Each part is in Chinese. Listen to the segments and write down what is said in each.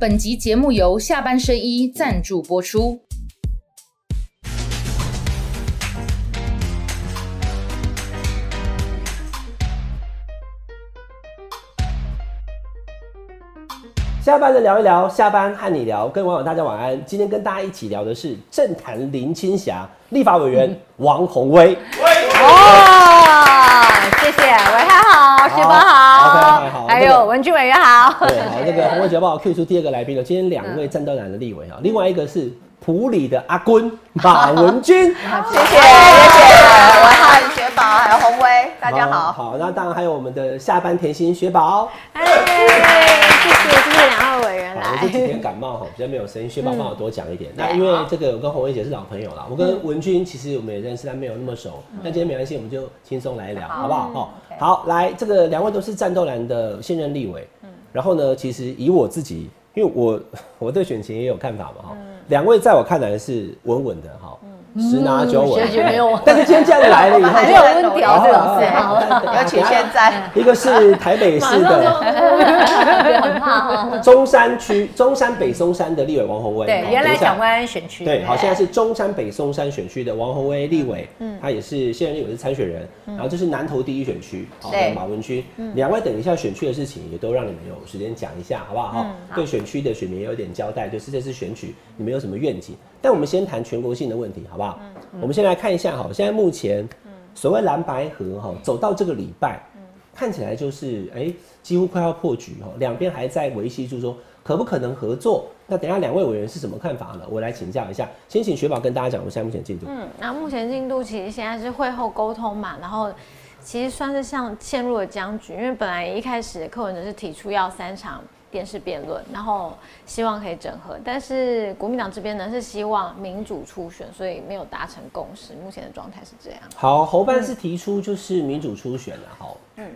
本集节目由下半身衣赞助播出。下班的聊一聊，下班和你聊，跟网友大家晚安。今天跟大家一起聊的是政坛林青霞，立法委员王宏威。哦，谢谢，伟汉好，徐博好 OK，好还有文俊委员好。对，好，这个红卫姐帮我 Q 出第二个来宾了。今天两位战斗男的立委啊，另外一个是普里的阿坤马文君。谢谢，谢谢，伟汉、雪宝还有红威，大家好。好，那当然还有我们的下班甜心雪宝。哎，谢谢，谢谢两位委员好，我这几。天感冒哈，比较没有声音，薛宝帮我多讲一点。那因为这个我跟红薇姐是老朋友啦，我跟文君其实我们也认识，但没有那么熟。那今天没关系，我们就轻松来聊，好不好？好，好，来，这个两位都是战斗蓝的现任立委。然后呢，其实以我自己，因为我 我对选情也有看法嘛哈。两位在我看来是稳稳的哈，十拿九稳。没有。但是今天这样来了以后，没有温调这种事，好好尤其现在，一个是台北市的。中山区中山北松山的立委王宏威，对，原来蒋万安选区。对，好，现在是中山北松山选区的王宏威立委，嗯，他也是现任立委是参选人，然后这是南投第一选区，好，的马文君，两位等一下选区的事情也都让你们有时间讲一下，好不好？哈，对选区的选民也有点交代，就是这次选举你们有什么愿景？但我们先谈全国性的问题，好不好？嗯我们先来看一下，哈，现在目前所谓蓝白河哈走到这个礼拜，看起来就是哎、几乎快要破局哈，两边还在维系住说可不可能合作。那等一下两位委员是什么看法呢？我来请教一下，先请雪宝跟大家讲我们现在目前进度。嗯，那目前进度其实现在是会后沟通嘛，然后其实算是像陷入了僵局，因为本来一开始柯文哲是提出要三场电视辩论，然后希望可以整合，但是国民党这边呢是希望民主初选，所以没有达成共识，目前的状态是这样。好，侯办是提出就是民主初选了，好，嗯，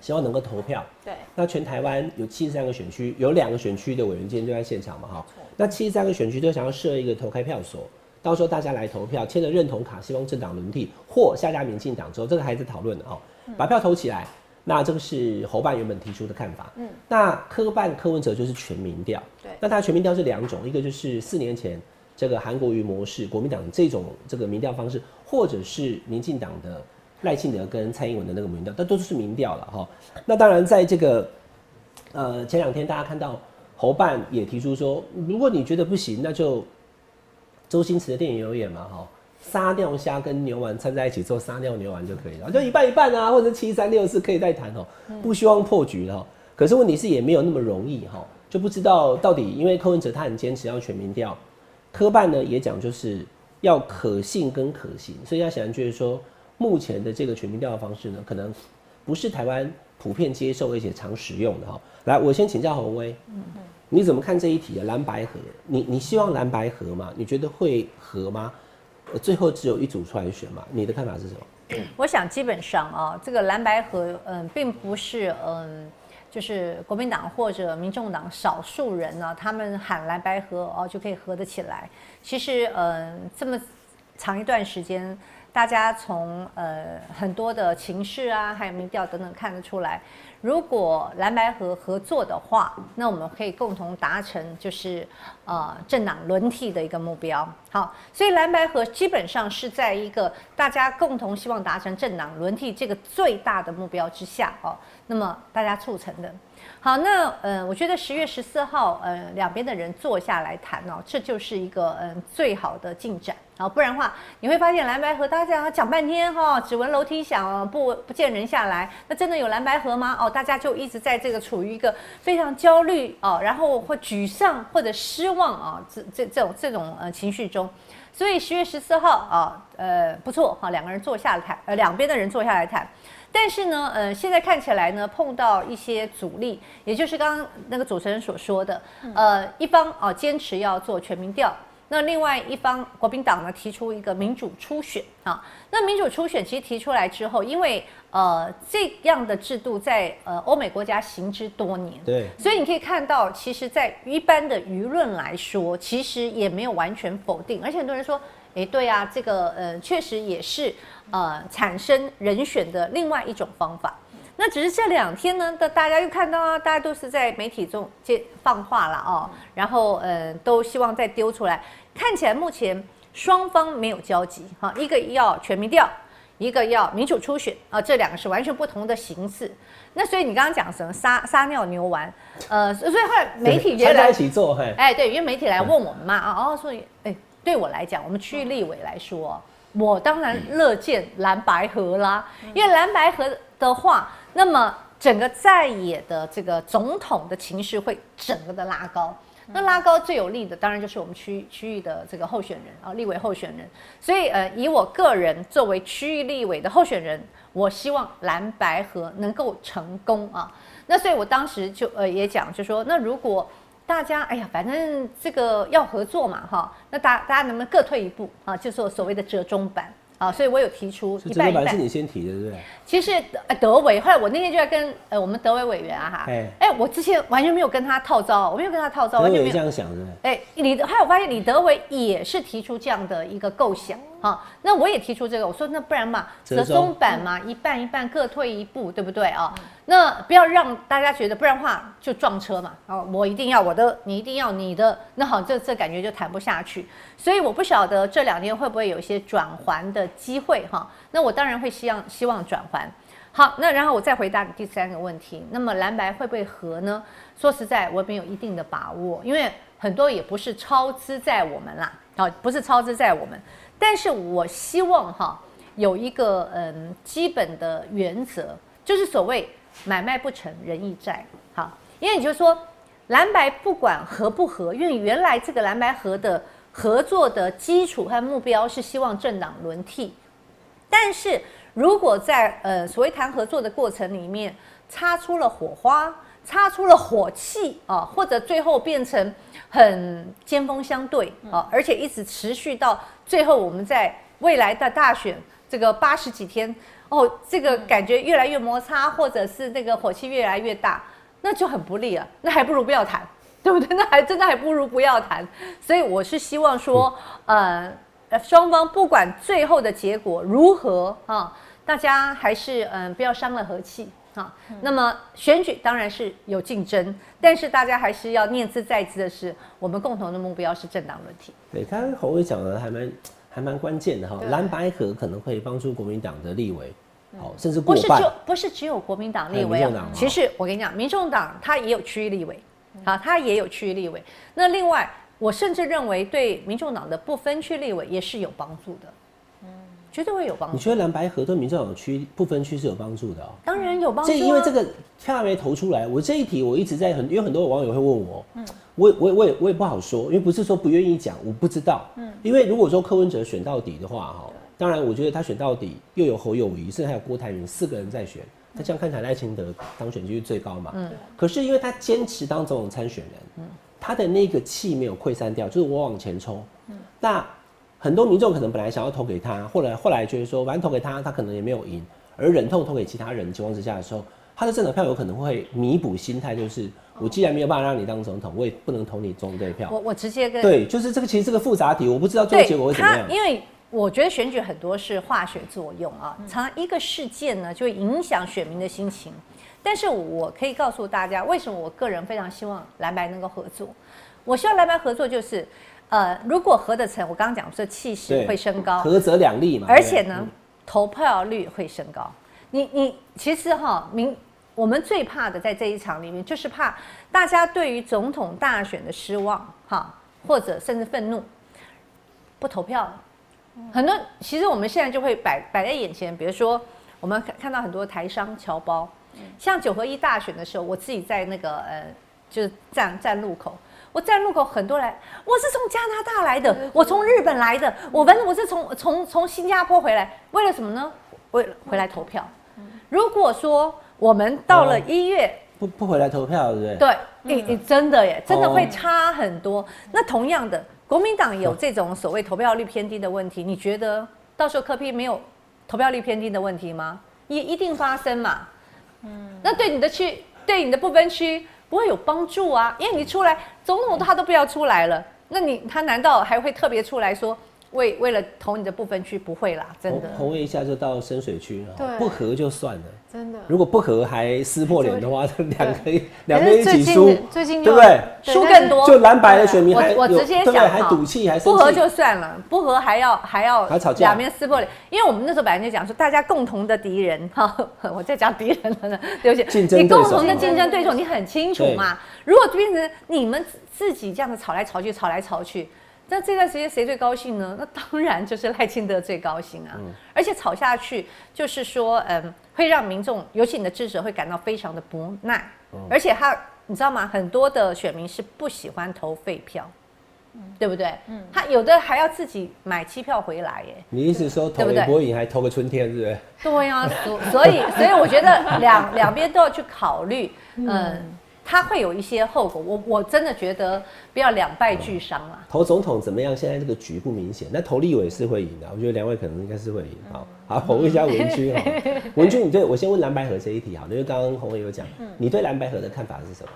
希望能够投票。对，那全台湾有七十三个选区，有两个选区的委员今天就在现场嘛，哈。那七十三个选区都想要设一个投开票所，到时候大家来投票，签了认同卡，希望政党轮替或下架民进党之后，这个还在讨论的哈，把票投起来。那这个是侯办原本提出的看法。嗯，那科办柯文哲就是全民调。对那他全民调是两种，一个就是四年前这个韩国瑜模式，国民党这种这个民调方式，或者是民进党的赖清德跟蔡英文的那个民调，但都是民调了哈。那当然，在这个呃前两天大家看到侯办也提出说，如果你觉得不行，那就周星驰的电影有演嘛哈。撒尿虾跟牛丸掺在一起做撒尿牛丸就可以了，就一半一半啊，或者七三六四可以再谈哦，不希望破局了哈。可是问题是也没有那么容易哈，就不知道到底，因为柯文哲他很坚持要全民调，科办呢也讲就是要可信跟可行，所以他显然觉得说，目前的这个全民调的方式呢，可能不是台湾普遍接受而且常使用的哈。来，我先请教洪威，你怎么看这一题啊？蓝白合，你你希望蓝白合吗？你觉得会合吗？最后只有一组出来选嘛？你的看法是什么？我想基本上啊，这个蓝白河，嗯，并不是嗯，就是国民党或者民众党少数人呢，他们喊蓝白河哦就可以合得起来。其实，嗯，这么长一段时间，大家从呃很多的情势啊，还有民调等等看得出来，如果蓝白合合作的话，那我们可以共同达成就是呃政党轮替的一个目标。好，所以蓝白合基本上是在一个大家共同希望达成政党轮替这个最大的目标之下哦，那么大家促成的。好，那呃，我觉得十月十四号，呃，两边的人坐下来谈哦，这就是一个嗯、最好的进展。好，不然的话，你会发现蓝白河大家讲讲半天哈、只闻楼梯响哦，不不见人下来。那真的有蓝白河吗？哦，大家就一直在这个处于一个非常焦虑哦，然后或沮丧或者失望啊、这这这种这种呃情绪中。所以十月十四号啊，呃，不错哈，两个人坐下来谈，呃，两边的人坐下来谈。但是呢，呃，现在看起来呢，碰到一些阻力，也就是刚刚那个主持人所说的，呃，一方啊坚持要做全民调，那另外一方国民党呢提出一个民主初选啊，那民主初选其实提出来之后，因为呃这样的制度在呃欧美国家行之多年，对，所以你可以看到，其实，在一般的舆论来说，其实也没有完全否定，而且很多人说，诶，对啊，这个呃，确实也是呃产生人选的另外一种方法。那只是这两天呢，的大家又看到啊，大家都是在媒体中接放话了哦，然后呃，都希望再丢出来。看起来目前双方没有交集哈，一个要全民调，一个要民主初选啊，这两个是完全不同的形式。那所以你刚刚讲什么撒撒尿牛丸，呃，所以后来媒体大家一起做，哎，对，因为媒体来问我们嘛啊，哦，所以哎，对我来讲，我们区域立委来说，我当然乐见蓝白河啦，因为蓝白河的话，那么整个在野的这个总统的情绪会整个的拉高。那拉高最有利的，当然就是我们区区域的这个候选人啊，立委候选人。所以，呃，以我个人作为区域立委的候选人，我希望蓝白河能够成功啊。那所以我当时就呃也讲，就说那如果大家哎呀，反正这个要合作嘛哈，那大大家能不能各退一步啊？就是所谓的折中版。啊，所以我有提出一半一半。是你先提的，对不对？其实德伟，后来我那天就在跟呃我们德伟委员啊哈，哎，我之前完全没有跟他套招，我没有跟他套招，完全没有这样想的。哎，李，还有发现李德伟也是提出这样的一个构想。好，那我也提出这个，我说那不然嘛，折中版嘛，一半一半各退一步，对不对啊？那不要让大家觉得，不然的话就撞车嘛。哦，我一定要我的，你一定要你的，那好，这这感觉就谈不下去。所以我不晓得这两年会不会有一些转环的机会哈。那我当然会希望希望转环。好，那然后我再回答你第三个问题，那么蓝白会不会合呢？说实在，我没有一定的把握，因为很多也不是超支在我们啦，啊，不是超支在我们。但是我希望哈有一个嗯基本的原则，就是所谓买卖不成仁义在，好，因为你就说蓝白不管合不合，因为原来这个蓝白合的合作的基础和目标是希望政党轮替，但是如果在呃所谓谈合作的过程里面擦出了火花，擦出了火气啊，或者最后变成很尖锋相对啊，而且一直持续到。最后，我们在未来的大选这个八十几天哦，这个感觉越来越摩擦，或者是那个火气越来越大，那就很不利了。那还不如不要谈，对不对？那还真的还不如不要谈。所以我是希望说，呃，双方不管最后的结果如何啊，大家还是嗯不要伤了和气啊。那么选举当然是有竞争，但是大家还是要念兹在兹的是，我们共同的目标是政党问题。对，刚刚侯伟讲的还蛮还蛮关键的哈，蓝白河可能会帮助国民党的立委，好，甚至过半。不是就不是只有国民党立委啊，其实我跟你讲，民众党他也有区域立委，啊，他也有区域立委。那另外，我甚至认为对民众党的不分区立委也是有帮助的。绝对会有帮助。你觉得蓝白河对民众党区不分区是有帮助的哦？当然有帮助。这因为这个票没投出来，我这一题我一直在很，因为很多网友会问我，嗯，我我我也我也不好说，因为不是说不愿意讲，我不知道，嗯，因为如果说柯文哲选到底的话，哈，当然我觉得他选到底又有侯友谊，甚至还有郭台铭四个人在选，他这样看起来赖清德当选几率最高嘛，嗯，可是因为他坚持当总统参选人，嗯，他的那个气没有溃散掉，就是我往前冲，嗯，那。很多民众可能本来想要投给他，后来后来觉得说，反正投给他，他可能也没有赢，而忍痛投给其他人情况之下的时候，他的政党票有可能会弥补心态，就是我既然没有办法让你当总统，我也不能投你中队票。我我直接跟对，就是这个其实是个复杂题，我不知道最后结果会怎么样。因为我觉得选举很多是化学作用啊，常一个事件呢就会影响选民的心情。但是我可以告诉大家，为什么我个人非常希望蓝白能够合作。我希望蓝白合作就是。呃，如果合得成，我刚刚讲说气势会升高，合则两利嘛。而且呢，投票率会升高。你你其实哈，民我们最怕的在这一场里面，就是怕大家对于总统大选的失望哈，或者甚至愤怒，不投票了。很多其实我们现在就会摆摆在眼前，比如说我们看看到很多台商侨胞，像九合一大选的时候，我自己在那个呃，就是站站路口。我站路口很多人，我是从加拿大来的，我从日本来的，我反正我是从从从新加坡回来，为了什么呢？为了回来投票。如果说我们到了一月不不回来投票，对不对？对，你你真的耶，真的会差很多。那同样的，国民党有这种所谓投票率偏低的问题，你觉得到时候科批没有投票率偏低的问题吗？也一定发生嘛。嗯，那对你的区，对你的不分区。不会有帮助啊，因为你出来总统他都不要出来了，那你他难道还会特别出来说为为了投你的部分区，不会啦，真的。红卫一下就到深水区了，对不合就算了。真的。如果不合还撕破脸的话，两个两可边一是最近起输，最近就对不对？输更多就蓝白的选民我还我直接对不对讲哈还赌气，还不合就算了，不合还要还要还吵架两边撕破脸。因为我们那时候本来就讲说，大家共同的敌人哈，我在讲敌人了呢，对不起，竞争你共同的竞争对手，你很清楚嘛。如果变成你们自己这样子吵来吵去，吵来吵去。那这段时间谁最高兴呢？那当然就是赖清德最高兴啊！而且吵下去，就是说，嗯，会让民众，尤其你的支持者会感到非常的不耐。而且他，你知道吗？很多的选民是不喜欢投废票，对不对？嗯，他有的还要自己买机票回来耶。你意思说投对不对李博颖还投个春天，是不是？对呀、所 所以所以我觉得两两边都要去考虑，嗯，他会有一些后果。我我真的觉得不要两败俱伤啊。投总统怎么样？现在这个局不明显，那投立委是会赢的。我觉得两位可能应该是会赢。好，好，我问一下文君哈，文君，你对我先问蓝白河这一题好，因为刚刚红伟有讲，你对蓝白河的看法是什么？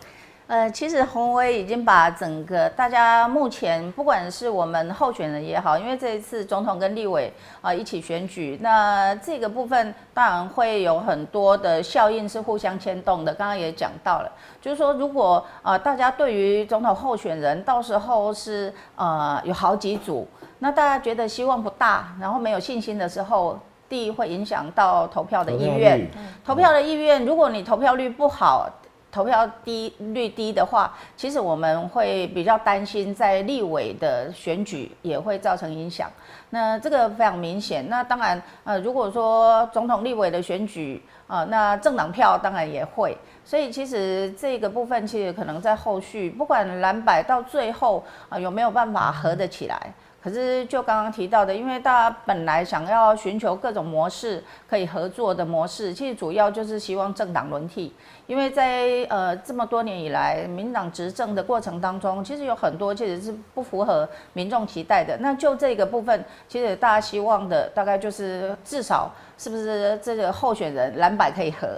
呃，其实洪威已经把整个大家目前不管是我们候选人也好，因为这一次总统跟立委啊、一起选举，那这个部分当然会有很多的效应是互相牵动的。刚刚也讲到了，就是说如果啊、大家对于总统候选人到时候是呃有好几组，那大家觉得希望不大，然后没有信心的时候。第一会影响到投票的意愿，投票的意愿，如果你投票率不好，投票低率低的话，其实我们会比较担心，在立委的选举也会造成影响。那这个非常明显。那当然，呃，如果说总统、立委的选举啊、那政党票当然也会。所以其实这个部分，其实可能在后续，不管蓝白到最后啊、有没有办法合得起来。可是就刚刚提到的，因为大家本来想要寻求各种模式可以合作的模式，其实主要就是希望政党轮替。因为在呃这么多年以来，民党执政的过程当中，其实有很多其实是不符合民众期待的。那就这个部分，其实大家希望的大概就是至少是不是这个候选人蓝白可以合。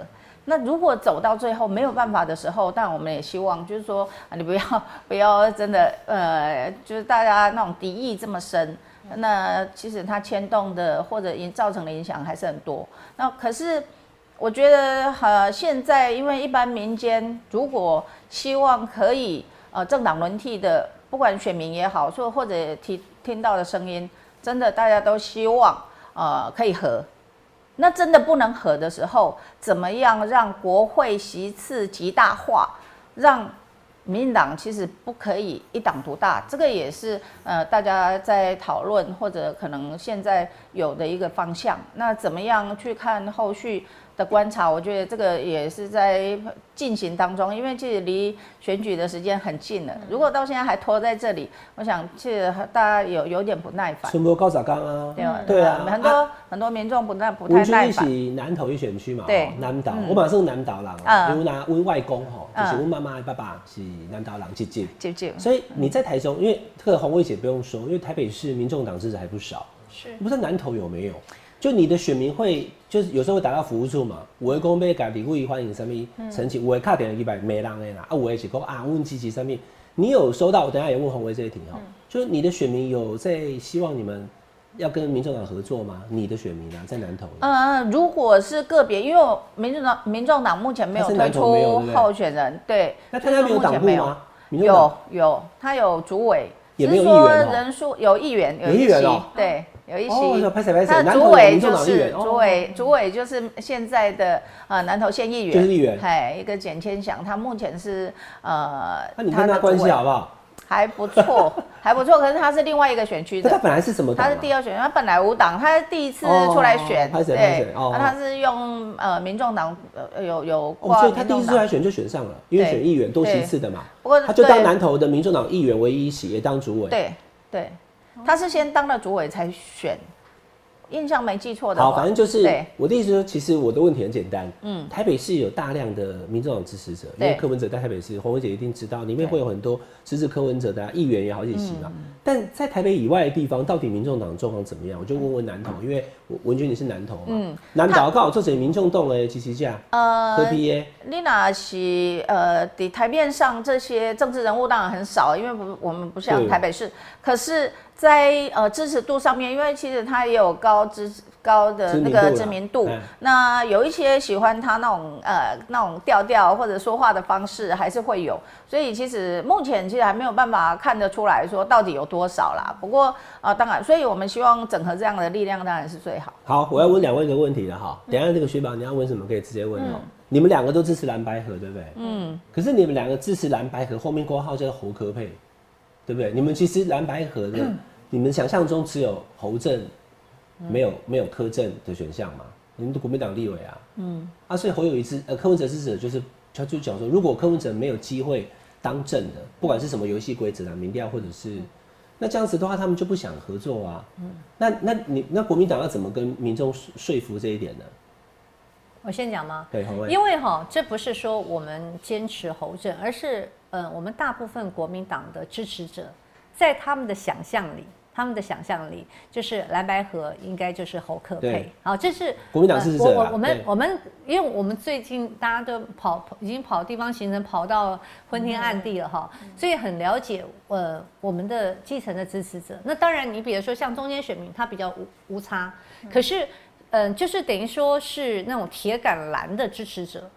那如果走到最后没有办法的时候，但我们也希望就是说，你不要 不要真的呃，就是大家那种敌意这么深，那其实它牵动的或者影造成的影响还是很多。那可是我觉得呃，现在因为一般民间如果希望可以呃政党轮替的，不管选民也好，说或者听听到的声音，真的大家都希望呃可以和。那真的不能和的时候，怎么样让国会席次极大化，让民进党其实不可以一党独大，这个也是呃大家在讨论或者可能现在有的一个方向。那怎么样去看后续的观察？我觉得这个也是在进行当中，因为其实离选举的时间很近了。如果到现在还拖在这里，我想其实大家有有点不耐烦。春波高早刚啊，对啊很多、很多民众不耐不太耐烦。起南投一选区嘛，对南岛，嗯我马上南岛人哦，嗯因为拿温外公吼，就是嗯温妈妈的爸爸是南岛人姐姐，就就所以你在台中，因为这个洪伟姐不用说，因为台北市民众党支持还不少，是不知道南投有没有？就你的选民会，就是有时候会打到服务处嘛，有的讲要家己为欢迎什么申请，有的卡点一百没人的啦，啊，有的是讲啊问积极上面，你有收到？我等下也问洪伟这一题哈，就是你的选民有在希望你们要跟民众党合作吗？你的选民啊，在南投嗯，呃，如果是个别，因为民众党民众党目前没有推出候选人，对，那他家没有党部吗？有有，他有主委，也没有只是说议员哦人数有议员，有议员哦。对，有一哦，席。拍谁拍谁，他主委就是主委，主委就是现在的呃南投县议员，就是议员。哎，一个简千祥，他目前是呃，那你跟他的主委关系好不好？还不错，还不错，可是他是另外一个选区的，他本来是什么？他是第二选区，他本来无党，他是第一次出来选，对，哦。那他是用呃民众党呃有有哦，挂所以他第一次出来选就选上了，因为选议员多席次的嘛，不过他就当南投的民众党议员唯一一席，也当主委。对对，他是先当了主委才选，印象没记错的好，反正就是我的意思说，其实我的问题很简单。嗯，台北市有大量的民众党支持者，因对为柯文哲在台北市，黄文姐一定知道，里面会有很多支持柯文哲的啊议员也好几席嘛。嗯。但在台北以外的地方，到底民众党状况怎么样？我就问问南投，因为文娟你是南投嘛，嗯，南投刚好做成民众党的支持者，呃柯 P A，丽娜是呃，的台面上这些政治人物当然很少，因为不我们不像对。台北市，可是在呃支持度上面，因为其实他也有高支高的那个知名度那有一些喜欢他那种呃那种调调或者说话的方式还是会有，所以其实目前其实还没有办法看得出来说到底有多少啦。不过呃当然，所以我们希望整合这样的力量当然是最好。好，我要问两位一个问题了哈。等一下这个学宝你要问什么可以直接问哦。你们两个都支持蓝白河，对不对？嗯。可是你们两个支持蓝白河，后面括号叫侯科配，对不对？你们其实蓝白河的，你们想象中只有侯正，没有没有柯正的选项嘛？你们的国民党立委啊，嗯。啊，所以侯友谊支呃柯文哲支持者就是他就讲说，如果柯文哲没有机会当政的，不管是什么游戏规则啊、民调或者是。那这样子的话，他们就不想合作啊。嗯那那你那国民党要怎么跟民众说说服这一点呢？我先讲吗？对。因为哈，这不是说我们坚持侯政，而是呃，我们大部分国民党的支持者，在他们的想象里，他们的想象里就是蓝白河应该就是侯克配对，好，这是国民党支持者呃我我我们我们，因为我们最近大家都跑跑已经跑地方行程跑到昏天暗地了哈，所以很了解呃我们的基层的支持者。那当然，你比如说像中间选民，他比较无无差，可是嗯、就是等于说是那种铁杆蓝的支持者，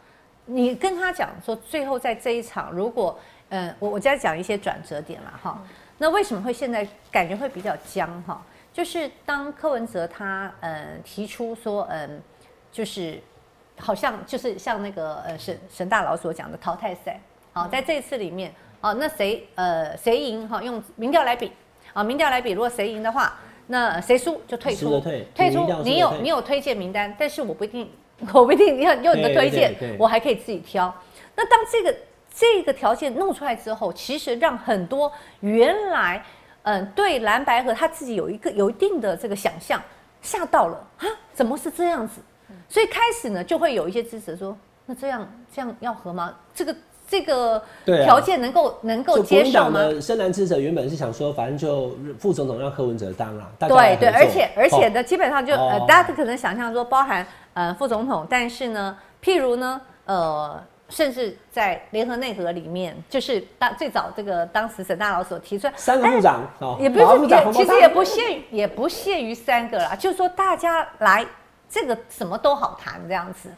你跟他讲说，最后在这一场，如果嗯、我我再讲一些转折点啦哈。那为什么会现在感觉会比较僵哈？就是当柯文哲他嗯提出说嗯，就是好像就是像那个呃沈沈大佬所讲的淘汰赛，好，在这一次里面，哦，那谁呃谁赢哈？用民调来比，啊，民调来比，如果谁赢的话，那谁输就退出，退退出你有你有推荐名单，但是我不一定，我不一定要用你的推荐我还可以自己挑。那当这个这个条件弄出来之后，其实让很多原来嗯对蓝白河他自己有一个有一定的这个想象吓到了啊，怎么是这样子？所以开始呢就会有一些支持说，那这样这样要合吗？这个这个条件能够能够接受吗？的深蓝支持者原本是想说，反正就副总统让柯文哲当啦，大家来对对，而且而且哦。呢，基本上就呃哦，大家可能想象说包含呃副总统，但是呢，譬如呢，呃，甚至在联合内阁里面，就是当最早这个当时沈大佬所提出来，三个部长哦，也不是也其实也不限也不限于三个啦，就是说大家来这个什么都好谈这样子。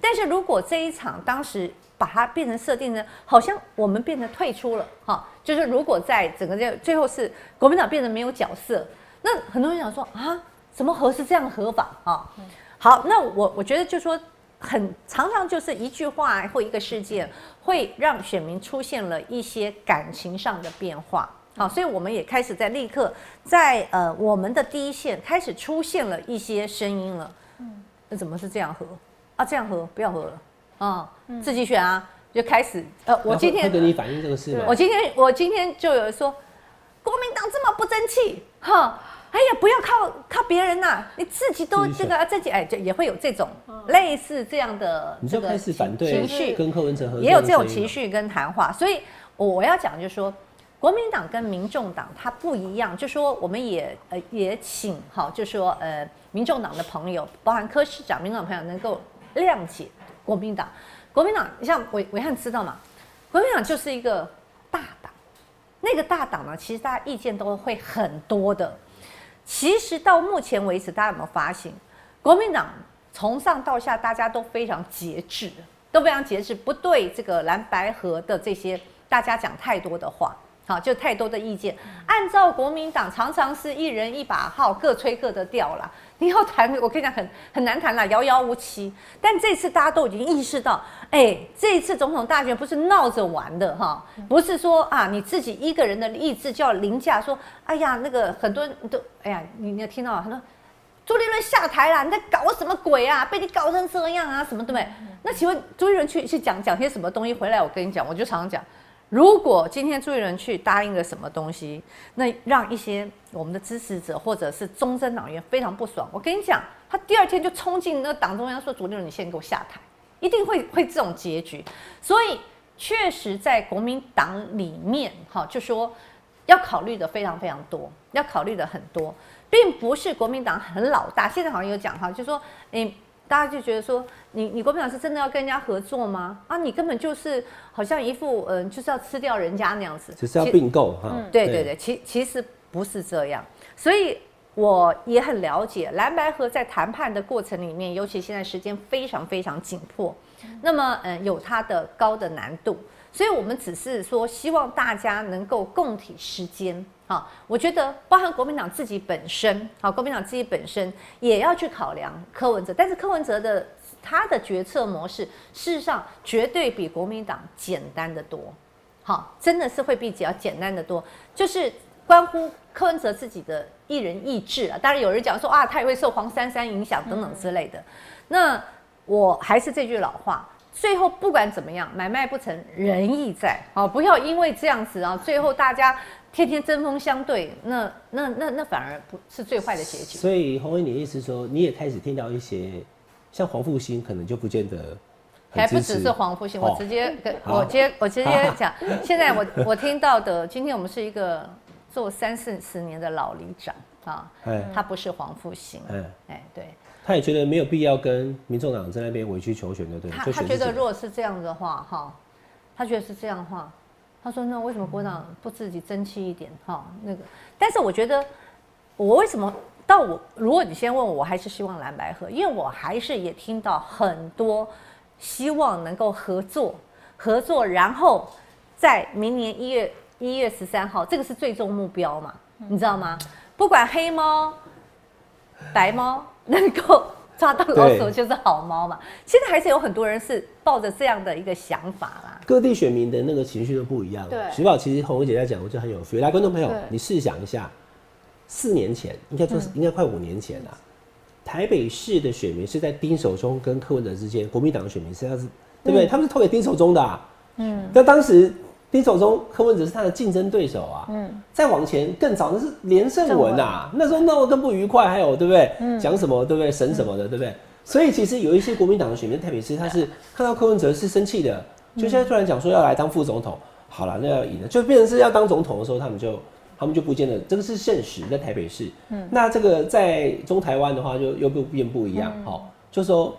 但是如果这一场当时把它变成设定呢，好像我们变成退出了哈，就是如果在整个这最后是国民党变成没有角色，那很多人想说啊，怎么合是这样合法啊？好，那我我觉得就说。很常常就是一句话或一个事件，会让选民出现了一些感情上的变化。好，所以我们也开始在立刻在呃我们的第一线开始出现了一些声音了。嗯，那怎么是这样喝啊？这样喝不要喝了啊？自己选啊，就开始呃，我今天会跟你反映这个事吗？我今天我今天就有人说，国民党这么不争气，哈，哎呀，不要靠靠别人呐、你自己都这个啊自己哎，就也会有这种类似这样的这个你就开始反对情绪，跟柯文哲合作，也有这种情。绪跟谈话，所以我要讲就是说，国民党跟民众党它不一样，就说我们也呃也请哈，就说呃民众党的朋友，包含柯市长、民众朋友能够谅解国民党。国民党你像伟伟汉知道嘛，国民党就是一个大党，那个大党呢，其实大家意见都会很多的。其实到目前为止，大家有没有发现，国民党从上到下大家都非常节制，都非常节制，不对这个蓝白河的这些大家讲太多的话，好，就太多的意见。按照国民党常常是一人一把号，各吹各的调啦。你要谈，我跟你讲很很难谈啦，遥遥无期。但这次大家都已经意识到，哎，这一次总统大选不是闹着玩的哈，不是说啊你自己一个人的意志就要凌驾，说哎呀那个很多人都哎呀，你你有听到很多朱立伦下台啦，你在搞什么鬼啊？被你搞成这样啊，什么对不对？那请问朱立伦去去讲讲些什么东西回来？我跟你讲，我就常常讲，如果今天朱立伦去答应了什么东西，那让一些我们的支持者或者是中正党员非常不爽。我跟你讲，他第二天就冲进那党中央说：“朱立伦，你先给我下台。”一定会会这种结局。所以确实在国民党里面，哈，就说要考虑的非常非常多，要考虑的很多，并不是国民党很老大。现在好像有讲哈，就说你。大家就觉得说，你你国民党是真的要跟人家合作吗？啊，你根本就是好像一副嗯，就是要吃掉人家那样子，只是要并购哈。对对对，其其实不是这样。所以我也很了解蓝白河在谈判的过程里面，尤其现在时间非常非常紧迫，那么嗯，有它的高的难度。所以我们只是说，希望大家能够共体时间。好，我觉得包含国民党自己本身，好，国民党自己本身也要去考量柯文哲，但是柯文哲的他的决策模式，事实上绝对比国民党简单的多，好，真的是会比较简单的多，就是关乎柯文哲自己的一人意志啊。当然有人讲说啊，他也会受黄珊珊影响等等之类的。那我还是这句老话，最后不管怎么样，买卖不成仁义在，好，不要因为这样子啊，最后大家。天天针锋相对，那那那那反而不是最坏的结局。所以洪伟，你的意思说，你也开始听到一些像黄复兴，可能就不见得还不只是黄复兴，我直接跟我接我直接讲，现在我我听到的，今天我们是一个做三四十年的老里长啊，他不是黄复兴，哎对，他也觉得没有必要跟民众党在那边委曲求全的，对，他他觉得如果是这样的话，哈，他觉得是这样的话。他说：“那为什么国党不自己争气一点？哈，那个，但是我觉得，我为什么到我？如果你先问我，我还是希望蓝白合，因为我还是也听到很多希望能够合作，合作，然后在明年一月一月十三号，这个是最终目标嘛？你知道吗？不管黑猫、白猫能够。”抓到老鼠就是好猫嘛？现在还是有很多人是抱着这样的一个想法啦。各地选民的那个情绪都不一样。对，徐宝其实红姐在讲，我就很有 feel。来，观众朋友，你试想一下，四年前，应该说是应该快五年前了，台北市的选民是在丁守中跟柯文哲之间，国民党的选民实际上是，对不对？他们是投给丁守中的。啊嗯。但当时丁守中、柯文哲是他的竞争对手啊。嗯。再往前更早，那是连胜文啊，那时候闹得更不愉快，还有对不对？讲什么对不对？神什么的对不对？所以其实有一些国民党的选民台北市，他是看到柯文哲是生气的，就现在突然讲说要来当副总统，好了，那要赢了，就变成是要当总统的时候，他们就他们就不见得，这个是现实，在台北市。嗯。那这个在中台湾的话，就又不变不一样，好，就说。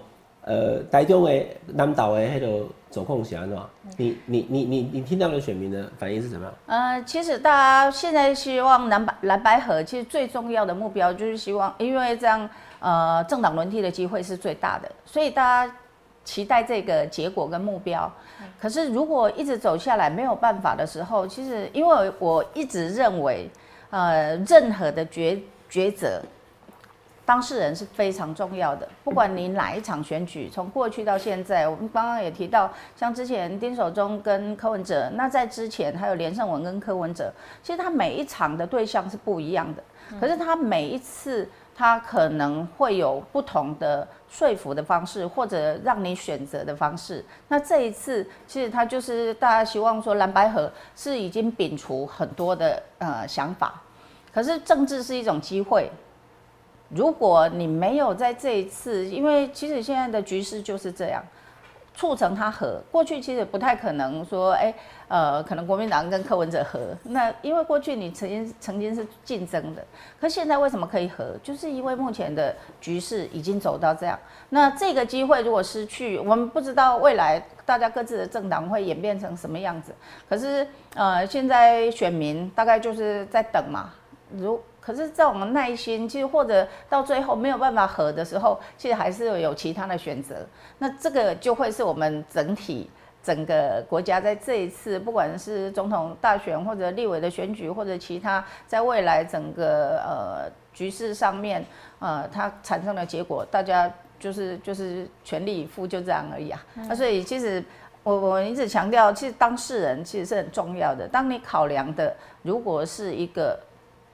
呃，台中的南岛的那个走控是安怎？你你你你你听到的选民的反应是怎么样？呃，其实大家现在希望蓝白蓝白河，其实最重要的目标就是希望，因为这样呃政党轮替的机会是最大的，所以大家期待这个结果跟目标。可是如果一直走下来没有办法的时候，其实因为我一直认为，呃，任何的抉抉择。当事人是非常重要的，不管你哪一场选举，从过去到现在，我们刚刚也提到，像之前丁守中跟柯文哲，那在之前还有连胜文跟柯文哲，其实他每一场的对象是不一样的，可是他每一次他可能会有不同的说服的方式，或者让你选择的方式。那这一次，其实他就是大家希望说蓝白河是已经摒除很多的呃想法，可是政治是一种机会。如果你没有在这一次，因为其实现在的局势就是这样，促成他和过去其实不太可能说，哎，呃，可能国民党跟柯文哲和，那因为过去你曾经曾经是竞争的，可现在为什么可以和？就是因为目前的局势已经走到这样，那这个机会如果失去，我们不知道未来大家各自的政党会演变成什么样子。可是，呃，现在选民大概就是在等嘛，如。可是，在我们耐心，其实或者到最后没有办法和的时候，其实还是有其他的选择。那这个就会是我们整体整个国家在这一次，不管是总统大选或者立委的选举，或者其他在未来整个呃局势上面，呃，它产生的结果，大家就是就是全力以赴，就这样而已啊。那所以其实我我一直强调，其实当事人其实是很重要的。当你考量的如果是一个。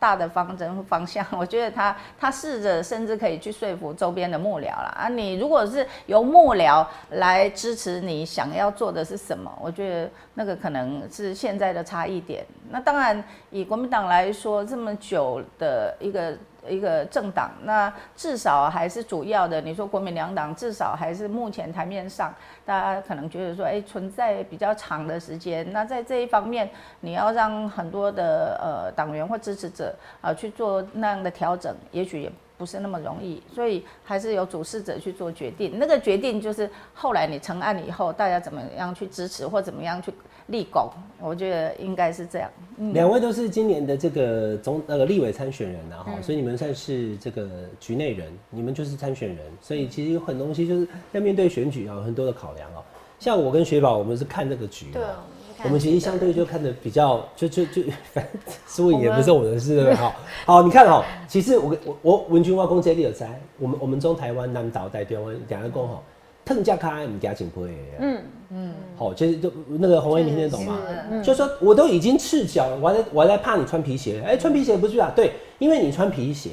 大的方针方向，我觉得他他试着甚至可以去说服周边的幕僚啦。啊。你如果是由幕僚来支持你想要做的是什么，我觉得那个可能是现在的差异点。那当然以国民党来说，这么久的一个。一个政党，那至少还是主要的。你说国民两党，至少还是目前台面上，大家可能觉得说，哎，存在比较长的时间。那在这一方面，你要让很多的呃党员或支持者啊去做那样的调整，也许也不是那么容易。所以还是由主事者去做决定。那个决定就是后来你成案以后，大家怎么样去支持或怎么样去。立功，我觉得应该是这样。两位都是今年的这个总那个立委参选人啊，哈，所以你们算是这个局内人，你们就是参选人，所以其实有很多东西就是要面对选举啊，很多的考量哦。像我跟雪宝，我们是看这个局，对，我们其实相对就看的比较，就就就反正输赢也不是我的事，对不对？好，好，你看哈，其实我我我文君话公接力有在，我们我们中台湾南岛带台湾两个公哈。腾加开唔加紧不会，嗯嗯，好，其实就那个红威，你听得懂吗？就说我都已经赤脚了，我还在我还在怕你穿皮鞋，哎，穿皮鞋不去啊？对，因为你穿皮鞋，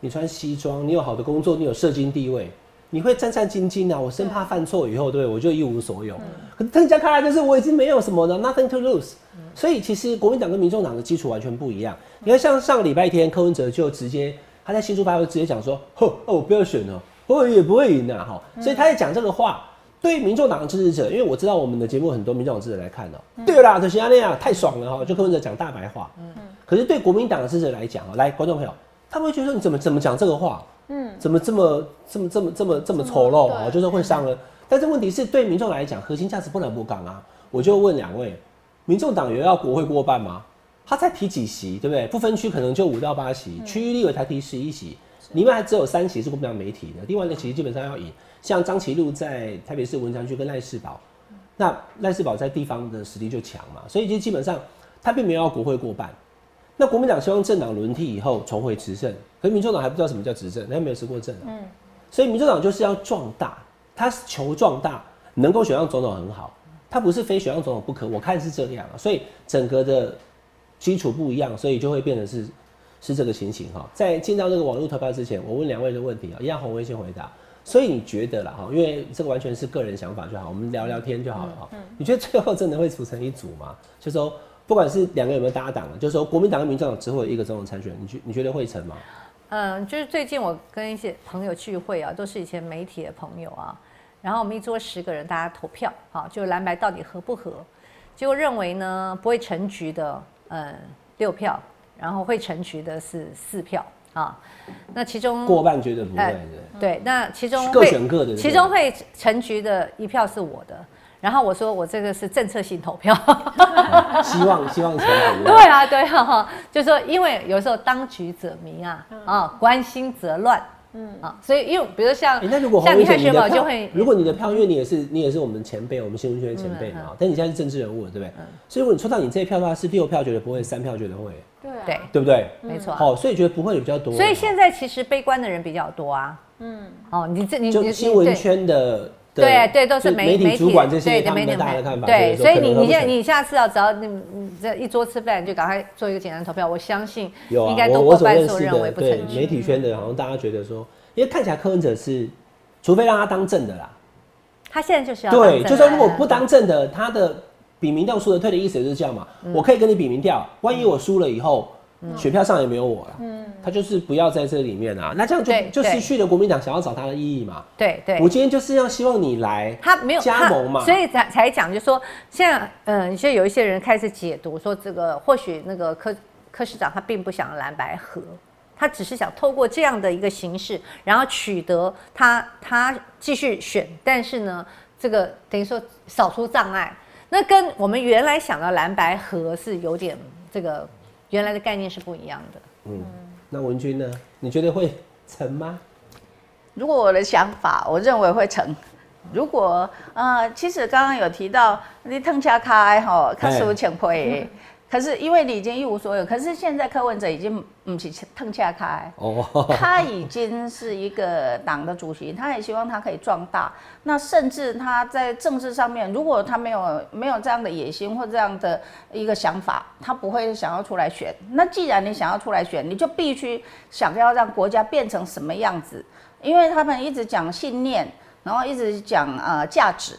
你穿西装，你有好的工作，你有社经地位，你会战战兢兢啊，我生怕犯错以后，对我就一无所有。可是腾加开就是我已经没有什么了，nothing to lose。所以其实国民党跟民众党的基础完全不一样。你看，像上个礼拜天，柯文哲就直接他在新书发会直接讲说，哦，我不要选了。我也不会赢的哈，所以他在讲这个话，对民众党的支持者，因为我知道我们的节目很多民众党支持者来看的，对啦，就是那样，太爽了哈，就柯文哲讲大白话，嗯可是对国民党的支持者来讲啊，来观众朋友，他们会觉得说你怎么怎么讲这个话，嗯，怎么这么这么这么这么这么丑陋啊，就是会伤人。但是问题是对民众来讲，核心价值不能不讲啊。我就问两位，民众党员要国会过半吗？他才提几席，对不对？不分区可能就五到八席，区域立委才提十一席。里面还只有三席是国民党媒体的，另外一个其实基本上要赢。像张其禄在台北市文昌区跟赖世宝，那赖世宝在地方的实力就强嘛，所以就基本上他并没有要国会过半。那国民党希望政党轮替以后重回执政，可是民众党还不知道什么叫执政，他没有执过政啊。嗯，所以民众党就是要壮大，他求壮大，能够选上总统很好，他不是非选上总统不可。我看是这样啊，所以整个的基础不一样，所以就会变成是。是这个情形哈，在进到这个网络投票之前，我问两位的问题啊，一样红威先回答。所以你觉得啦哈，因为这个完全是个人想法就好，我们聊聊天就好了哈。你觉得最后真的会组成一组吗？就说不管是两个有没有搭档，就说国民党跟民进党只会有一个总统参选，你觉你觉得会成吗？嗯，就是最近我跟一些朋友聚会啊，都是以前媒体的朋友啊，然后我们一桌十个人，大家投票，好，就蓝白到底合不合？结果认为呢不会成局的，嗯，六票。然后会成局的是四票啊，那其中过半绝对不会的。对，那其中各选各的，其中会成局的一票是我的。然后我说我这个是政策性投票，希望希望成局。对啊，对啊，就说因为有时候当局者迷啊，啊，关心则乱。嗯啊，所以因为比如像那如果像你看雪宝就会，如果你的票，因为你也是你也是我们前辈，我们新闻圈的前辈嘛，但你现在是政治人物，对不对？所以如果你抽到你这一票的话，是六票觉得不会，三票觉得会，对对不对？没错。好，所以觉得不会比较多。所以现在其实悲观的人比较多啊。嗯，哦，你这你就新闻圈的。对对，都是媒媒体主管这些他们的大的看法。对，所以你你现在你下次要只要你你这一桌吃饭，就赶快做一个简单投票。我相信应该都过半数认为不成媒体圈的，好像大家觉得说，因为看起来柯文哲是，除非让他当正的啦。他现在就是要对，就说如果不当正的，他的比民调输的退的意思就是这样嘛。我可以跟你比民调，万一我输了以后。选票上也没有我了，嗯，他就是不要在这里面啊，那这样就就失去了国民党想要找他的意义嘛。对对，我今天就是要希望你来，他没有加盟嘛，所以才才讲，就说现在，嗯，现在有一些人开始解读说，这个或许那个柯柯市长他并不想蓝白合，他只是想透过这样的一个形式，然后取得他他继续选，但是呢，这个等于说扫除障碍，那跟我们原来想到蓝白河是有点这个。原来的概念是不一样的。嗯，那文君呢？你觉得会成吗？如果我的想法，我认为会成。如果呃，其实刚刚有提到你腾下开吼，看书前会，可是因为你已经一无所有，可是现在柯文哲已经不是腾下开，他已经是一个党的主席，他也希望他可以壮大。那甚至他在政治上面，如果他没有没有这样的野心或这样的一个想法，他不会想要出来选。那既然你想要出来选，你就必须想要让国家变成什么样子，因为他们一直讲信念，然后一直讲呃价值。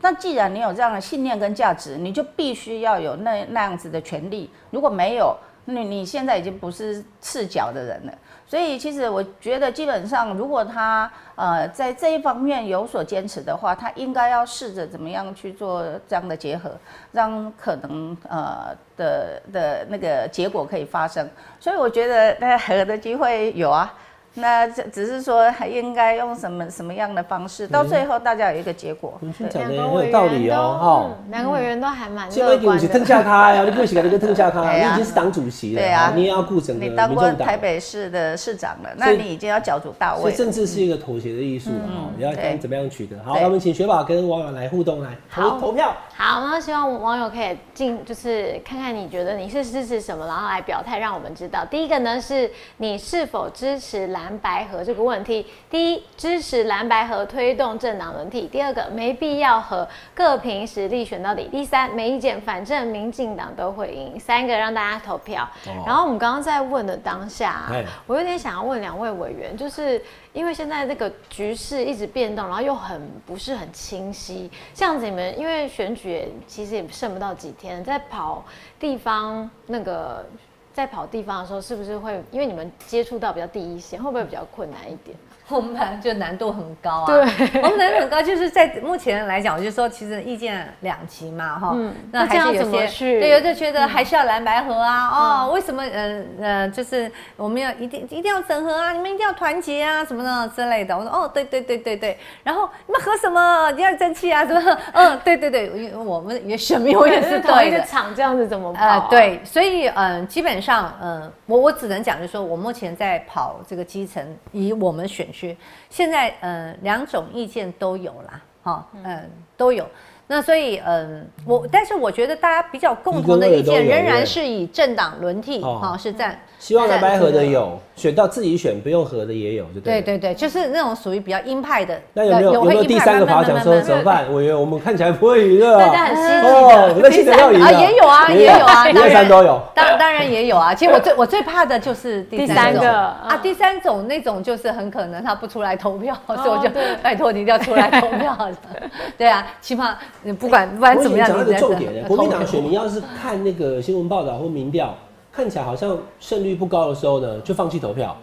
那既然你有这样的信念跟价值，你就必须要有那那样子的权利。如果没有，你你现在已经不是赤脚的人了。所以其实我觉得，基本上如果他呃在这一方面有所坚持的话，他应该要试着怎么样去做这样的结合，让可能呃的的那个结果可以发生。所以我觉得那合的机会有啊。那只只是说还应该用什么什么样的方式，到最后大家有一个结果。文君对。讲的也很有道理哦，哈。嗯两个委员都还蛮现在乐观你是腾的。下他呀，你不是给那个腾下他，你已经是党主席了，对啊你也要顾整个你当过台。北市的市长了，那你已经要角逐大位了。所以政治是一个妥协的艺术了哈，也要看怎么样取得。好，那我们请雪宝跟网友来互动来投好投票。好，那希望网友可以进，就是看看你觉得你是支持什么，然后来表态，让我们知道。第一个呢是你是否支持蓝白河这个问题。第一，支持蓝白河推动政党轮替；第二个，没必要和各凭实力选到底；第三，没意见，反正民进党都会赢。三个让大家投票。哦然后我们刚刚在问的当下哎，我有点想要问两位委员，就是因为现在这个局势一直变动，然后又很不是很清晰，这样子你们因为选举其实也剩不到几天，在跑地方那个在跑地方的时候，是不是会因为你们接触到比较第一线，会不会比较困难一点？我们本来就难度很高啊。对，我们难度很高，就是在目前来讲，我就说其实意见两极嘛，哈、嗯那还是有些怎么去对，有的觉得还是要蓝白合啊，哦，为什么呃呃，就是我们要一定一定要整合啊，你们一定要团结啊，什么的之类的。我说哦，对对对对对，然后你们合什么？你要争气啊，什么？嗯，对对对，因为我们也选民，我也是同一个对的。场这样子怎么跑、啊呃，，对，所以嗯、基本上嗯、我我只能讲，就是说我目前在跑这个基层，以我们选区，现在呃、两种意见都有啦，哈、嗯、都有。那所以嗯、我但是我觉得大家比较共同的意见仍然是以政党轮替哦哈、是占。希望蓝白合的有，选到自己选不用合的也有，就对了。对对对，就是那种属于比较鹰派的。那有没有有没有第三个法讲说怎么办？我以为我们看起来不会赢的。大家很积极哦，的。那记得要赢啊，也有啊，也有啊，一当然二三都有。当当然也有啊，其实我最我最怕的就是第第三种三个啊，嗯第三种那种就是很可能他不出来投票，所以我就拜托你一定要出来投票。对啊，起码你不管不管怎么样，讲到一个重点的，国民党投选民要是看那个新闻报道或民调，看起来好像胜率不高的时候呢，就放弃投票。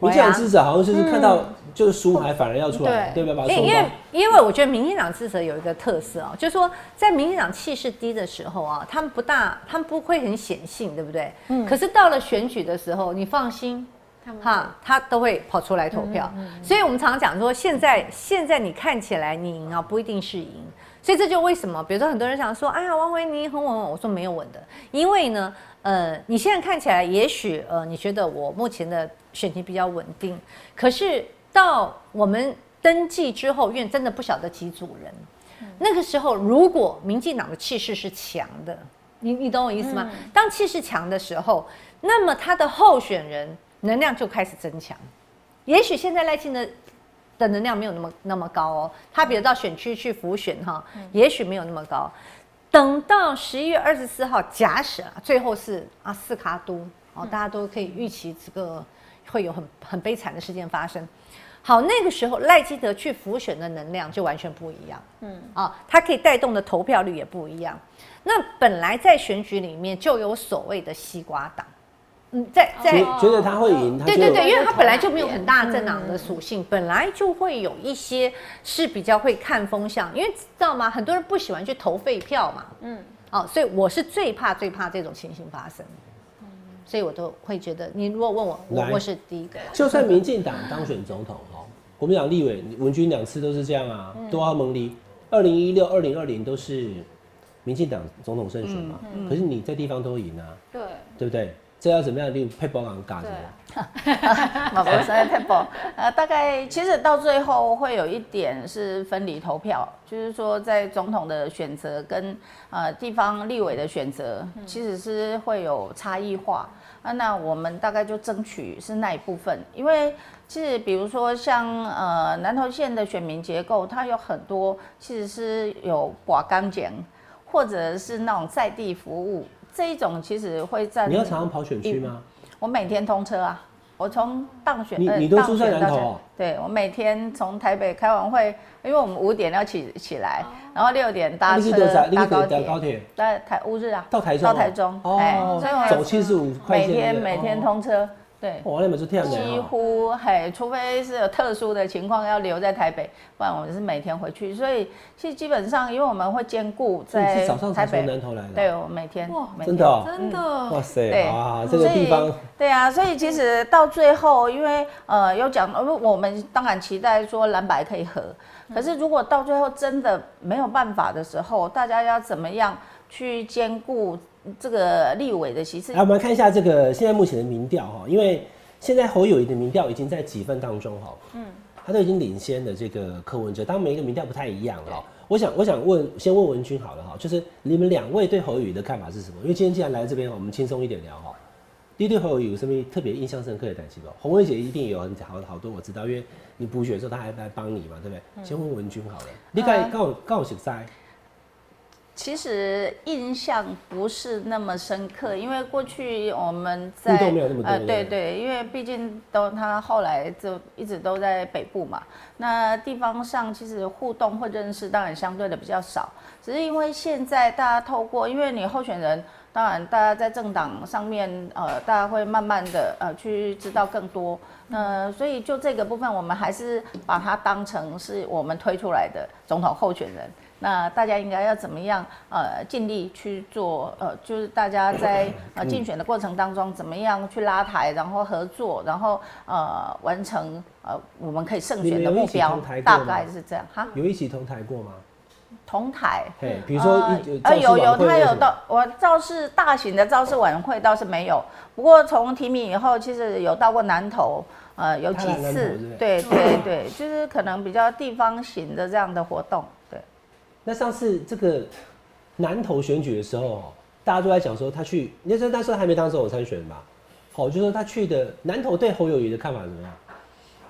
民进党支持者好像就是看到就是输，还反而要出来，对不对？因因为。因为我觉得民进党支持者有一个特色啊，就是说在民进党气势低的时候啊，他们不大，他们不会很显性，对不对？嗯。可是到了选举的时候，你放心，他们哈，他都会跑出来投票。所以我们常常讲说，现在现在你看起来你赢啊，不一定是赢。所以这就为什么，比如说很多人想说，哎呀，王维你很稳，我说没有稳的，因为呢，呃，你现在看起来也许呃，你觉得我目前的选情比较稳定，可是到我们登记之后，因为真的不晓得几组人，那个时候如果民进党的气势是强的，你你懂我意思吗？当气势强的时候，那么他的候选人能量就开始增强。也许现在赖清德的能量没有那么那么高哦，他比如到选区去浮选哈，也许没有那么高。等到十一月二十四号，假使啊，最后是啊四卡都哦，大家都可以预期这个会有很很悲惨的事件发生。好，那个时候赖基德去浮选的能量就完全不一样，嗯啊，他可以带动的投票率也不一样。那本来在选举里面就有所谓的西瓜党，嗯，在在觉觉得他会赢，对对对，因为他本来就没有很嗯大政党的属性，本来就会有一些是比较会看风向，因为知道吗？很多人不喜欢去投废票嘛，嗯，哦，所以我是最怕最怕这种情形发生，所以我都会觉得，你如果问我，我是第一个，就算民进党当选总统哦，国民党立委文君两次都是这样啊，都要蒙离。二零一六、二零二零都是民进党总统胜选嘛，可是你在地方都赢啊，对，对不对？这要怎么样？例如配保港嘎着对，马博生太薄，呃，大概其实到最后会有一点是分离投票，就是说在总统的选择跟呃地方立委的选择，其实是会有差异化。啊，那我们大概就争取是那一部分，因为其实比如说像呃南投县的选民结构，它有很多其实是有寡钢简，或者是那种在地服务这一种，其实会占。你要常常跑选区吗？我每天通车啊，我从当选，你你都住在南投？对，我每天从台北开完会，因为我们五点要起起来，然后六点搭车搭高铁，高铁在台乌日啊，到台中，到台中，哦，走七十五块钱，每天每天通车。对，我那边是这样的。几乎嘿，除非是有特殊的情况要留在台北，不然我们是每天回去。所以其实基本上，因为我们会兼顾在台北、南投来的。对，我每天哇，真的真的哇塞啊，这个地方。对啊，所以其实到最后，因为呃有讲，我们当然期待说蓝白可以合，可是如果到最后真的没有办法的时候，大家要怎么样去兼顾？这个立委的席次，来我们来看一下这个现在目前的民调哈，因为现在侯友谊的民调已经在几份当中哈，嗯，他都已经领先的这个柯文哲，当每一个民调不太一样哈，我想我想问，先问文君好了哈，就是你们两位对侯友谊的看法是什么？因为今天既然来这边，我们轻松一点聊哈。第一对侯友谊有什么特别印象深刻的感情不？洪文姐一定有很好好多我知道，因为你补选的时候他还来帮你嘛，对不对？先问文君好了，你该告告诉塞。其实印象不是那么深刻，因为过去我们在呃对对，因为毕竟都他后来就一直都在北部嘛，那地方上其实互动或认识当然相对的比较少，只是因为现在大家透过，因为你候选人，当然大家在政党上面呃，大家会慢慢的呃去知道更多，那所以就这个部分，我们还是把它当成是我们推出来的总统候选人。那大家应该要怎么样？呃，尽力去做，呃，就是大家在呃竞选的过程当中，怎么样去拉台，然后合作，然后呃完成呃我们可以胜选的目标，大概是这样哈。有一起同台过吗？同台，对，比如说呃有有他有到我造势大型的造势晚会倒是没有，不过从提名以后，其实有到过南投，呃有几次，对对对，就是可能比较地方型的这样的活动。那上次这个南投选举的时候，大家都在讲说他去，那时候那时候还没当总统参选吧？好，就说他去的南投对侯友谊的看法怎么样？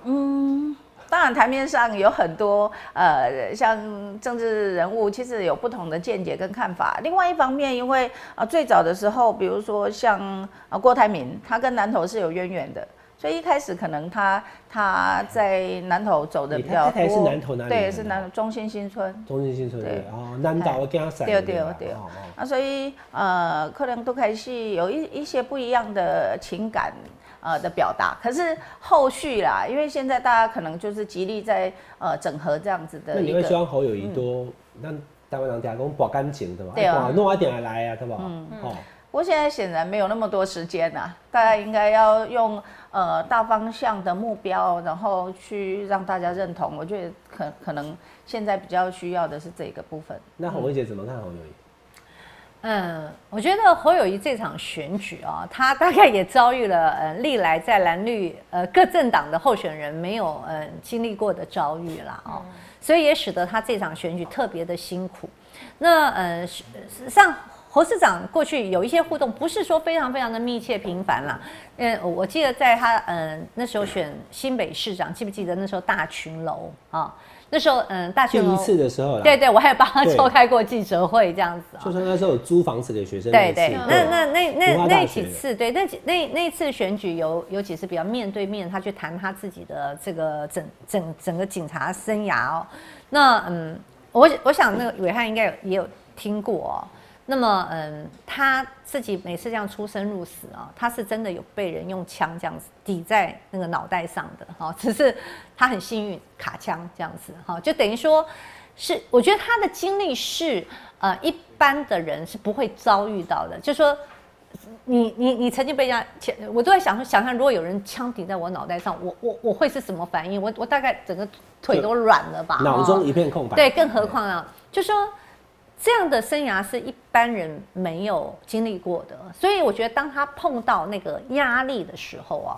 嗯，当然台面上有很多呃，像政治人物，其实有不同的见解跟看法。另外一方面，因为啊最早的时候，比如说像啊郭台铭，他跟南投是有渊源的。所以一开始可能他他在南头走的比较多，是南头哪里？对，是南中心新村。中心新村对，哦，南岛跟他赛。对对对。啊，所以呃，可能都开始有一一些不一样的情感呃的表达。可是后续啦，因为现在大家可能就是极力在呃整合这样子的。那你会希望侯友谊多让台湾人家讲保干净对吧？对啊，弄一点来啊，对吧？嗯嗯。不过现在显然没有那么多时间呐，大家应该要用呃大方向的目标，然后去让大家认同。我觉得可可能现在比较需要的是这个部分。那洪文姐怎么看侯友谊？嗯，我觉得侯友谊这场选举啊，他大概也遭遇了呃历来在蓝绿呃各政党的候选人没有嗯经历过的遭遇啦哦，所以也使得他这场选举特别的辛苦。那呃上。侯市长过去有一些互动，不是说非常非常的密切频繁啦。嗯，我记得在他嗯那时候选新北市长，记不记得那时候大群楼啊？那时候嗯大群楼第一次的时候，对对，我还有帮他召开过记者会这样子。就是那时候有租房子给学生。对对，那那那那那几次，对那几那那次选举有有几次比较面对面，他去谈他自己的这个整整整个警察生涯哦。那嗯，我我想那个伟汉应该也有听过哦。那么，嗯，他自己每次这样出生入死啊，他是真的有被人用枪这样子抵在那个脑袋上的，哈，只是他很幸运卡枪这样子，哈，就等于说是，我觉得他的经历是，呃，一般的人是不会遭遇到的，就说你你你曾经被人家，我都在想说，想象如果有人枪抵在我脑袋上，我我我会是什么反应？我我大概整个腿都软了吧，脑中一片空白。对，更何况啊，就说。这样的生涯是一般人没有经历过的，所以我觉得当他碰到那个压力的时候啊，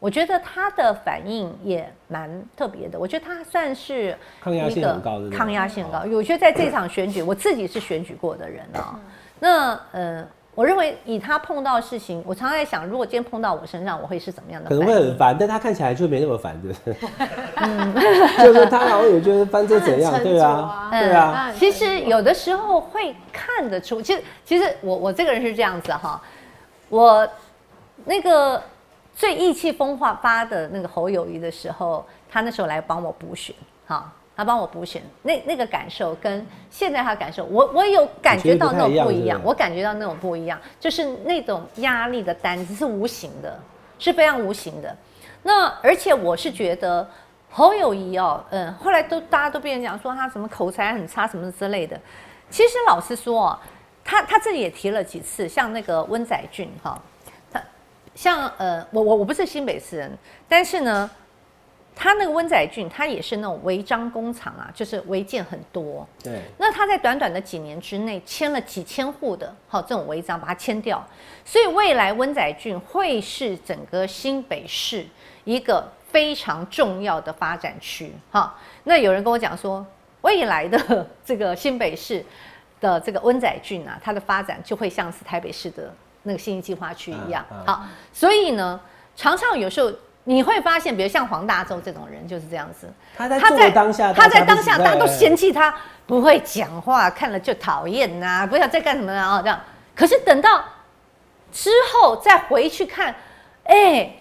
我觉得他的反应也蛮特别的。我觉得他算是抗压性一个很高抗压性很高。我觉得在这场选举，我自己是选举过的人啊、那呃，我认为以他碰到的事情，我常常在想，如果今天碰到我身上，我会是怎么样的可？能会很烦，但他看起来就没那么烦，对不对？就是他好像也觉得翻这怎样，对啊对啊，其实有的时候会看得出，其实其实我我这个人是这样子哈，我那个最意气风发发的那个侯友谊的时候，他那时候来帮我补选，哈，他帮我补选，那那个感受跟现在他的感受，我我有感觉到那种不一样，我感觉到那种不一样，就是那种压力的担子是无形的，是非常无形的。那而且我是觉得侯友谊哦，嗯，后来都大家都被人讲说他什么口才很差什么之类的。其实老实说哦，他他这里也提了几次，像那个温载俊哈，他像呃，我我我不是新北市人，但是呢，他那个温载俊它也是那种违章工厂啊，就是违建很多。对，那它在短短的几年之内签了几千户的，好这种违章把它签掉，所以未来温仔郡会是整个新北市一个非常重要的发展区。哈，那有人跟我讲说，未来的这个新北市的这个温仔郡啊，它的发展就会像是台北市的那个新义计划区一样。好，所以呢，常常有时候。你会发现，比如像黄大洲这种人就是这样子，他在他在当下，大家都嫌弃他不会讲话，看了就讨厌呐，不知道在干什么啊，这样。可是等到之后再回去看，哎、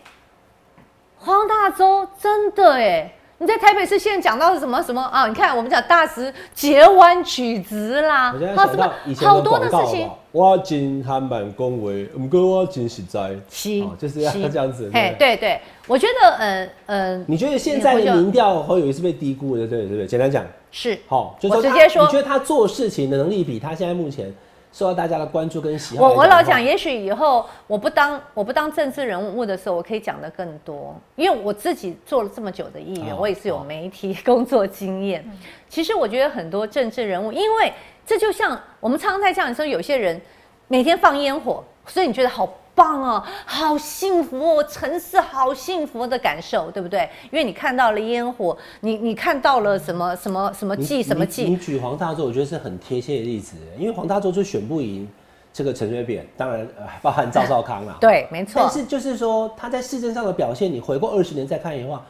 黄大洲真的哎、你在台北市现在讲到什么什么啊？你看我们讲大石截弯曲直啦，啊什么好多的事情我真坦白讲话，不过我真实在。是哦就是要是这样子哎，对对对，我觉得呃呃你觉得现在的民调侯友谊是被低估的，对对不对？简单讲，是好，就是直接说你觉得他做事情的能力比他现在目前受到大家的关注跟喜爱我我老讲，也许以后我不当我不当政治人物的时候，我可以讲的更多，因为我自己做了这么久的议员，哦我也是有哦媒体工作经验。其实我觉得很多政治人物，因为这就像我们常常在讲说，有些人每天放烟火，所以你觉得好棒哦，好幸福哦，城市好幸福的感受，对不对？因为你看到了烟火，你你看到了什么什么什么你祭什么季你，举黄大洲，我觉得是很贴切的例子，因为黄大洲就选不赢这个陈水扁，当然呃包含赵少康啊。对，没错但。是就是说他在市政上的表现，你回过二十年再看的话，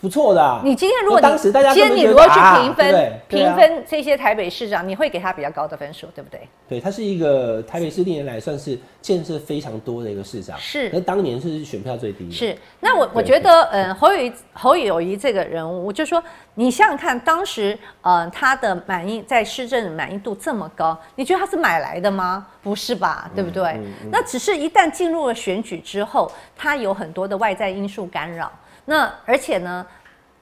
不错的啊。你今天如果你当时大家今天你如果去评分、评啊分这些台北市长，你会给他比较高的分数，对不对？对，他是一个台北市历年来算是建设非常多的一个市长，是那当年是选票最低的。是，那我我觉得，嗯，侯友谊侯友谊这个人物，我就说，你想想看，当时，呃，他的满意在市政满意度这么高，你觉得他是买来的吗？不是吧，对不对？嗯那只是一旦进入了选举之后，他有很多的外在因素干扰，那而且呢，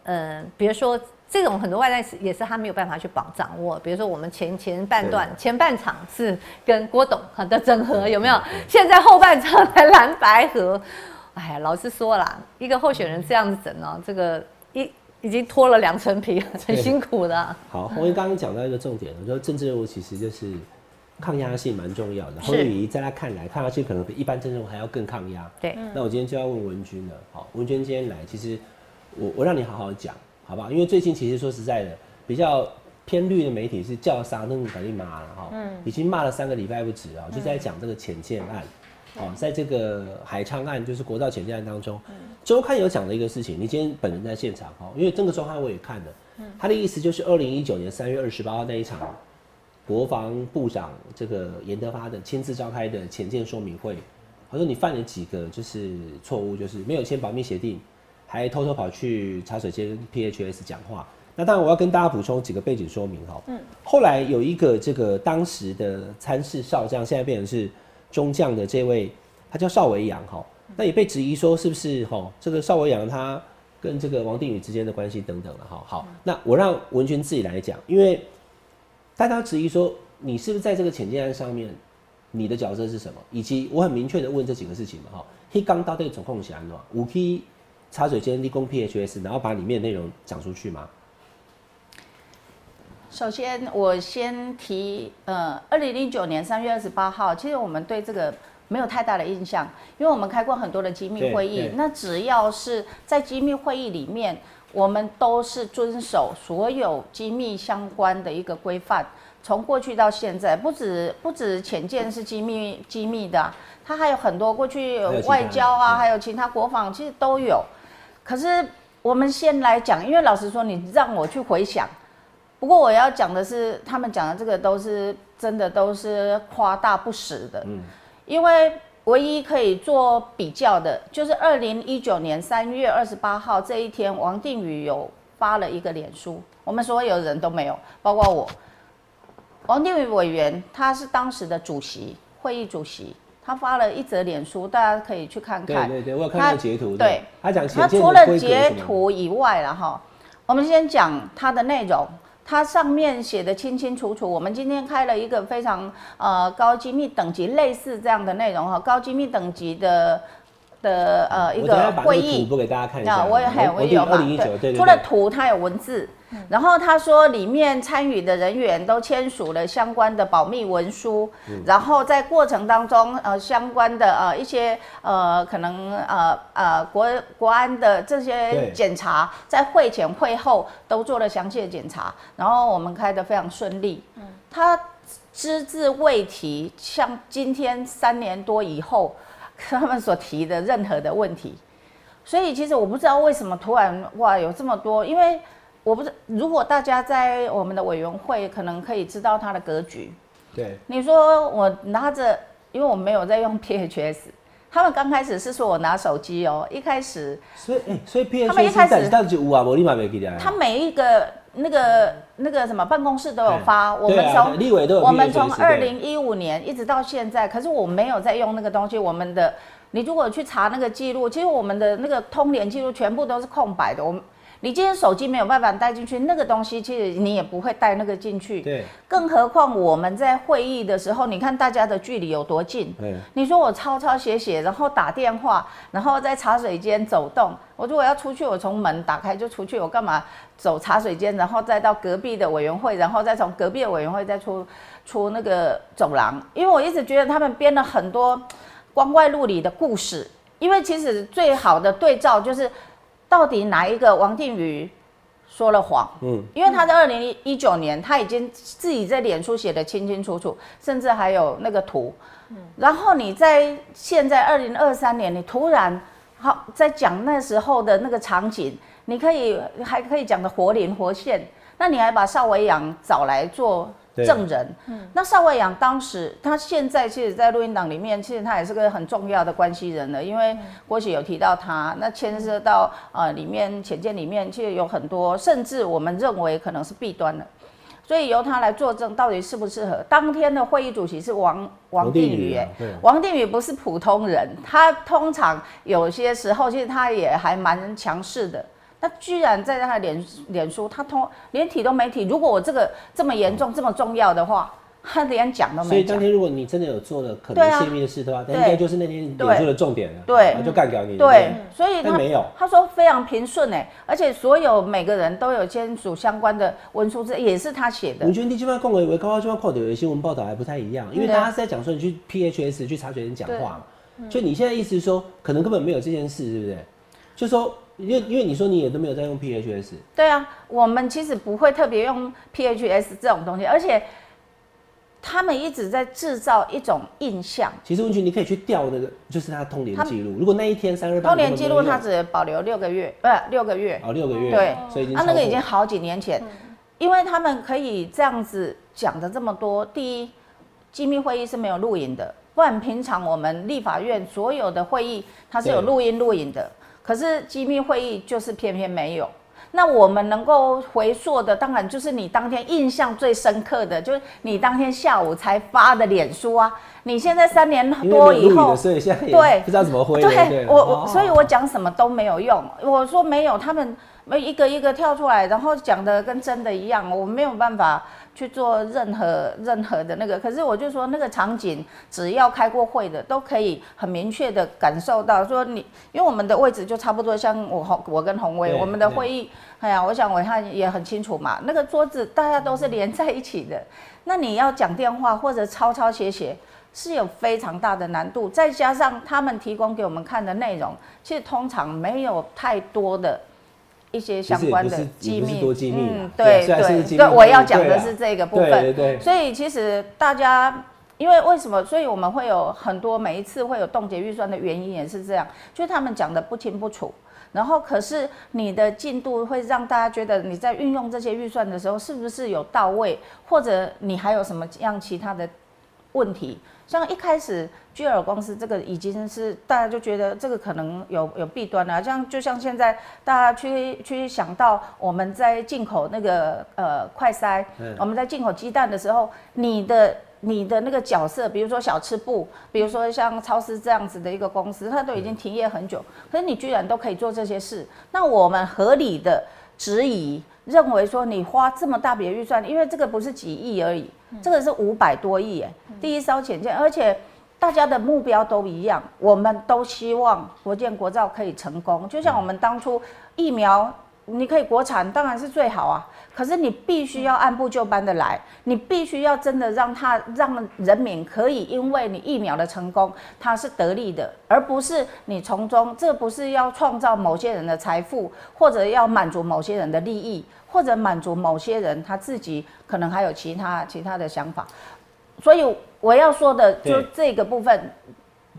呃，比如说。这种很多外在也是他没有办法去绑掌握，比如说我们前前半段前半场是跟郭董的整合有没有？现在后半场来蓝白合，哎呀，老实说啦，一个候选人这样子整哦，这个一已经脱了两层皮，很辛苦的啊。好，洪文刚刚讲到一个重点，我说政治任务其实就是抗压性蛮重要的。是侯友谊在他看来，抗压性可能比一般政治任务还要更抗压。对，那我今天就要问文君了。好，文君今天来，其实我我让你好好讲，好不好？因为最近其实说实在的，比较偏绿的媒体是叫杀那种赶紧骂了哈，已经骂了三个礼拜不止啊，就在讲这个浅见案。哦，在这个海昌案，就是国道浅见案当中，周刊有讲的一个事情，你今天本人在现场哦，因为这个周刊我也看了，他的意思就是二零一九年三月二十八号那一场国防部长这个严德发的亲自召开的浅见说明会，他说你犯了几个就是错误，就是没有签保密协定，还偷偷跑去茶水间跟 PHS 讲话。那当然我要跟大家补充几个背景说明哈。嗯，后来有一个这个当时的参事少将，现在变成是中将的这位，他叫邵维阳哈。那也被质疑说是不是哈这个邵维阳他跟这个王定宇之间的关系等等了哈。好，那我让文君自己来讲，因为大家质疑说你是不是在这个浅见案上面，你的角色是什么？以及我很明确的问这几个事情嘛哈。黑刚到底总控是安怎？五 K 茶水间立功 PHS，然后把里面的内容讲出去吗？首先，我先提，呃，二零零九年三月二十八号，其实我们对这个没有太大的印象，因为我们开过很多的机密会议那只要是在机密会议里面，我们都是遵守所有机密相关的一个规范。从过去到现在，不止不止潜舰是机密机密的啊、它还有很多过去外交啊，嗯还有其他国防，其实都有。可是我们先来讲，因为老实说，你让我去回想，不过我要讲的是，他们讲的这个都是真的都是夸大不实的。嗯因为唯一可以做比较的，就是二零一九年三月二十八号这一天，王定宇有发了一个脸书，我们所有人都没有，包括我。王定宇委员他是当时的主席，会议主席，他发了一则脸书，大家可以去看看。对对对，我有看他到截图。对，他讲除了截图以外了哈，我们先讲它的内容。它上面写的清清楚楚，我们今天开了一个非常呃高机密等级类似这样的内容哈，高机密等级的的呃一个会议。播给大家看一下。那我也还有我有嘛二零一九，对对对。除了图，它有文字。然后他说，里面参与的人员都签署了相关的保密文书，然后在过程当中，呃，相关的呃一些呃可能呃呃国国安的这些检查，在会前会后都做了详细的检查，然后我们开的非常顺利。他只字未提，像今天三年多以后，他们所提的任何的问题。所以其实我不知道为什么突然哇有这么多，因为我不是如果大家在我们的委员会可能可以知道它的格局。对你说我拿着，因为我没有在用 PHS，他们刚开始是说我拿手机哦，一开始所以哎，所以 P 他 H 们一开始但是有啊，我立马没给他。他每一个那个那个什么办公室都有发，我们从立委都有我们从对二零一五年一直到现在，可是我没有在用那个东西。我们的你如果去查那个记录，其实我们的那个通联记录全部都是空白的。我们你今天手机没有办法带进去，那个东西其实你也不会带那个进去。对更何况我们在会议的时候，你看大家的距离有多近。对你说我抄抄写写，然后打电话，然后在茶水间走动。我如果要出去，我从门打开就出去，我干嘛走茶水间，然后再到隔壁的委员会，然后再从隔壁的委员会再出出那个走廊？因为我一直觉得他们编了很多光怪陆离的故事。因为其实最好的对照就是，到底哪一个王定宇说了谎？嗯，因为他在二零一九年，他已经自己在脸书写的清清楚楚，甚至还有那个图。嗯然后你在现在二零二三年，你突然好在讲那时候的那个场景，你可以还可以讲的活灵活现，那你还把邵维阳找来做对证人。那邵维阳当时，他现在其实，在录音档里面，其实他也是个很重要的关系人了，因为郭喜有提到他，那牵涉到呃里面浅见里面，其实有很多，甚至我们认为可能是弊端的。所以由他来作证，到底适不适合？当天的会议主席是王王定宇，哎、啊对王定宇不是普通人，他通常有些时候其实他也还蛮强势的。他居然在他的脸脸书，他通连提都没提。如果我这个这么严重、这么重要的话，他连讲都没所以当。天如果你真的有做了可能泄密的事的话，应该就是那天脸书的重点了，就干掉你。对，所以他但没有他说非常平顺哎，而且所有每个人都有签署相关的文书，这也是他写的我。觉得你基本上共为为高高基本上看到有的新闻报道还不太一样，因为大家是在讲说你去 PHS 去查水人讲话嘛，就你现在意思是说可能根本没有这件事，是不是？就说因为因为你说你也都没有在用 PHS，对啊，我们其实不会特别用 PHS 这种东西，而且他们一直在制造一种印象。其实问题你可以去调那个就是他通联记录，如果那一天三二八通联记录他只保留六个月，不是六个月。哦六个月，对。所以已经啊，那个已经好几年前，因为他们可以这样子讲的这么多。第一，机密会议是没有录影的，不然平常我们立法院所有的会议它是有录音录影的，可是机密会议就是偏偏没有。那我们能够回溯的，当然就是你当天印象最深刻的，就是你当天下午才发的脸书啊。你现在三年多以后对不知道怎么挥了。对我我，哦所以我讲什么都没有用。我说没有，他们没一个一个跳出来，然后讲的跟真的一样，我没有办法去做任何任何的那个。可是我就说那个场景，只要开过会的都可以很明确的感受到，说你因为我们的位置就差不多像我洪我跟洪威，我们的会议，哎呀，我想伟汉也很清楚嘛，那个桌子大家都是连在一起的，那你要讲电话或者抄抄写写。是有非常大的难度，再加上他们提供给我们看的内容，其实通常没有太多的一些相关的机密。多机密嗯，对对对，我要讲的是这个部分。对对。所以其实大家，因为为什么？所以我们会有很多每一次会有冻结预算的原因也是这样，就是他们讲的不清不楚。然后可是你的进度会让大家觉得你在运用这些预算的时候是不是有到位，或者你还有什么样其他的问题？像一开始居尔公司这个已经是大家就觉得这个可能有有弊端了，像就像现在大家去去想到我们在进口那个呃快筛，我们在进口鸡蛋的时候，你的你的那个角色，比如说小吃部，比如说像超市这样子的一个公司，它都已经停业很久，可是你居然都可以做这些事，那我们合理的质疑。认为说你花这么大笔预算，因为这个不是几亿而已，这个是五百多亿耶，第一艘潜舰，而且大家的目标都一样，我们都希望国建国造可以成功，就像我们当初疫苗。你可以国产当然是最好啊，可是你必须要按部就班的来，你必须要真的让他让人民可以因为你疫苗的成功，他是得利的，而不是你从中，这不是要创造某些人的财富，或者要满足某些人的利益，或者满足某些人他自己可能还有其他其他的想法，所以我要说的就这个部分。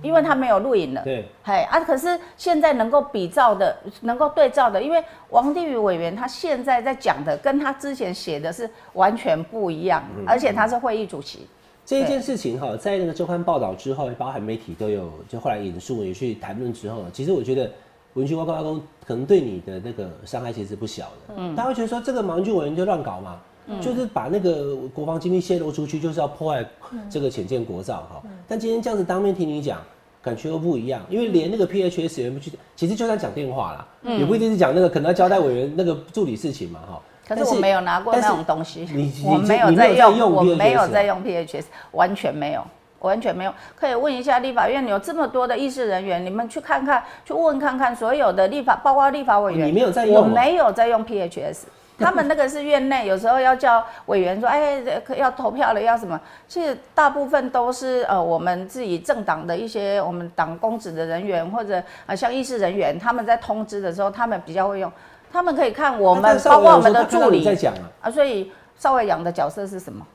因为他没有录影了，对，嘿啊，可是现在能够比照的、能够对照的，因为王定宇委员他现在在讲的，跟他之前写的是完全不一样，而且他是会议主席。这一件事情哈，在那个周刊报道之后，包含媒体都有，就后来引述也去谈论之后，其实我觉得文君、高高公可能对你的那个伤害其实不小的。嗯，大家会觉得说这个王俊委员就乱搞嘛。就是把那个国防机密泄露出去，就是要破坏这个浅见国造哈。但今天这样子当面听你讲，感觉又不一样，因为连那个 PHS 也不去，其实就算讲电话啦，也不一定是讲那个，可能要交代委员那个助理事情嘛哈。可是我没有拿过那种东西，你我没有在用，我没有在用 PHS，完全没有，完全没有。可以问一下立法院，有这么多的议事人员，你们去看看，去问看看所有的立法，包括立法委员，你没有在用，我没有在用 PHS。他们那个是院内，有时候要叫委员说，哎，要投票了，要什么？其实大部分都是呃，我们自己政党的一些我们党公职的人员，或者啊，像议事人员，他们在通知的时候，他们比较会用，他们可以看我们，包括我们的助理在讲啊。所以邵伟阳的角色是什么？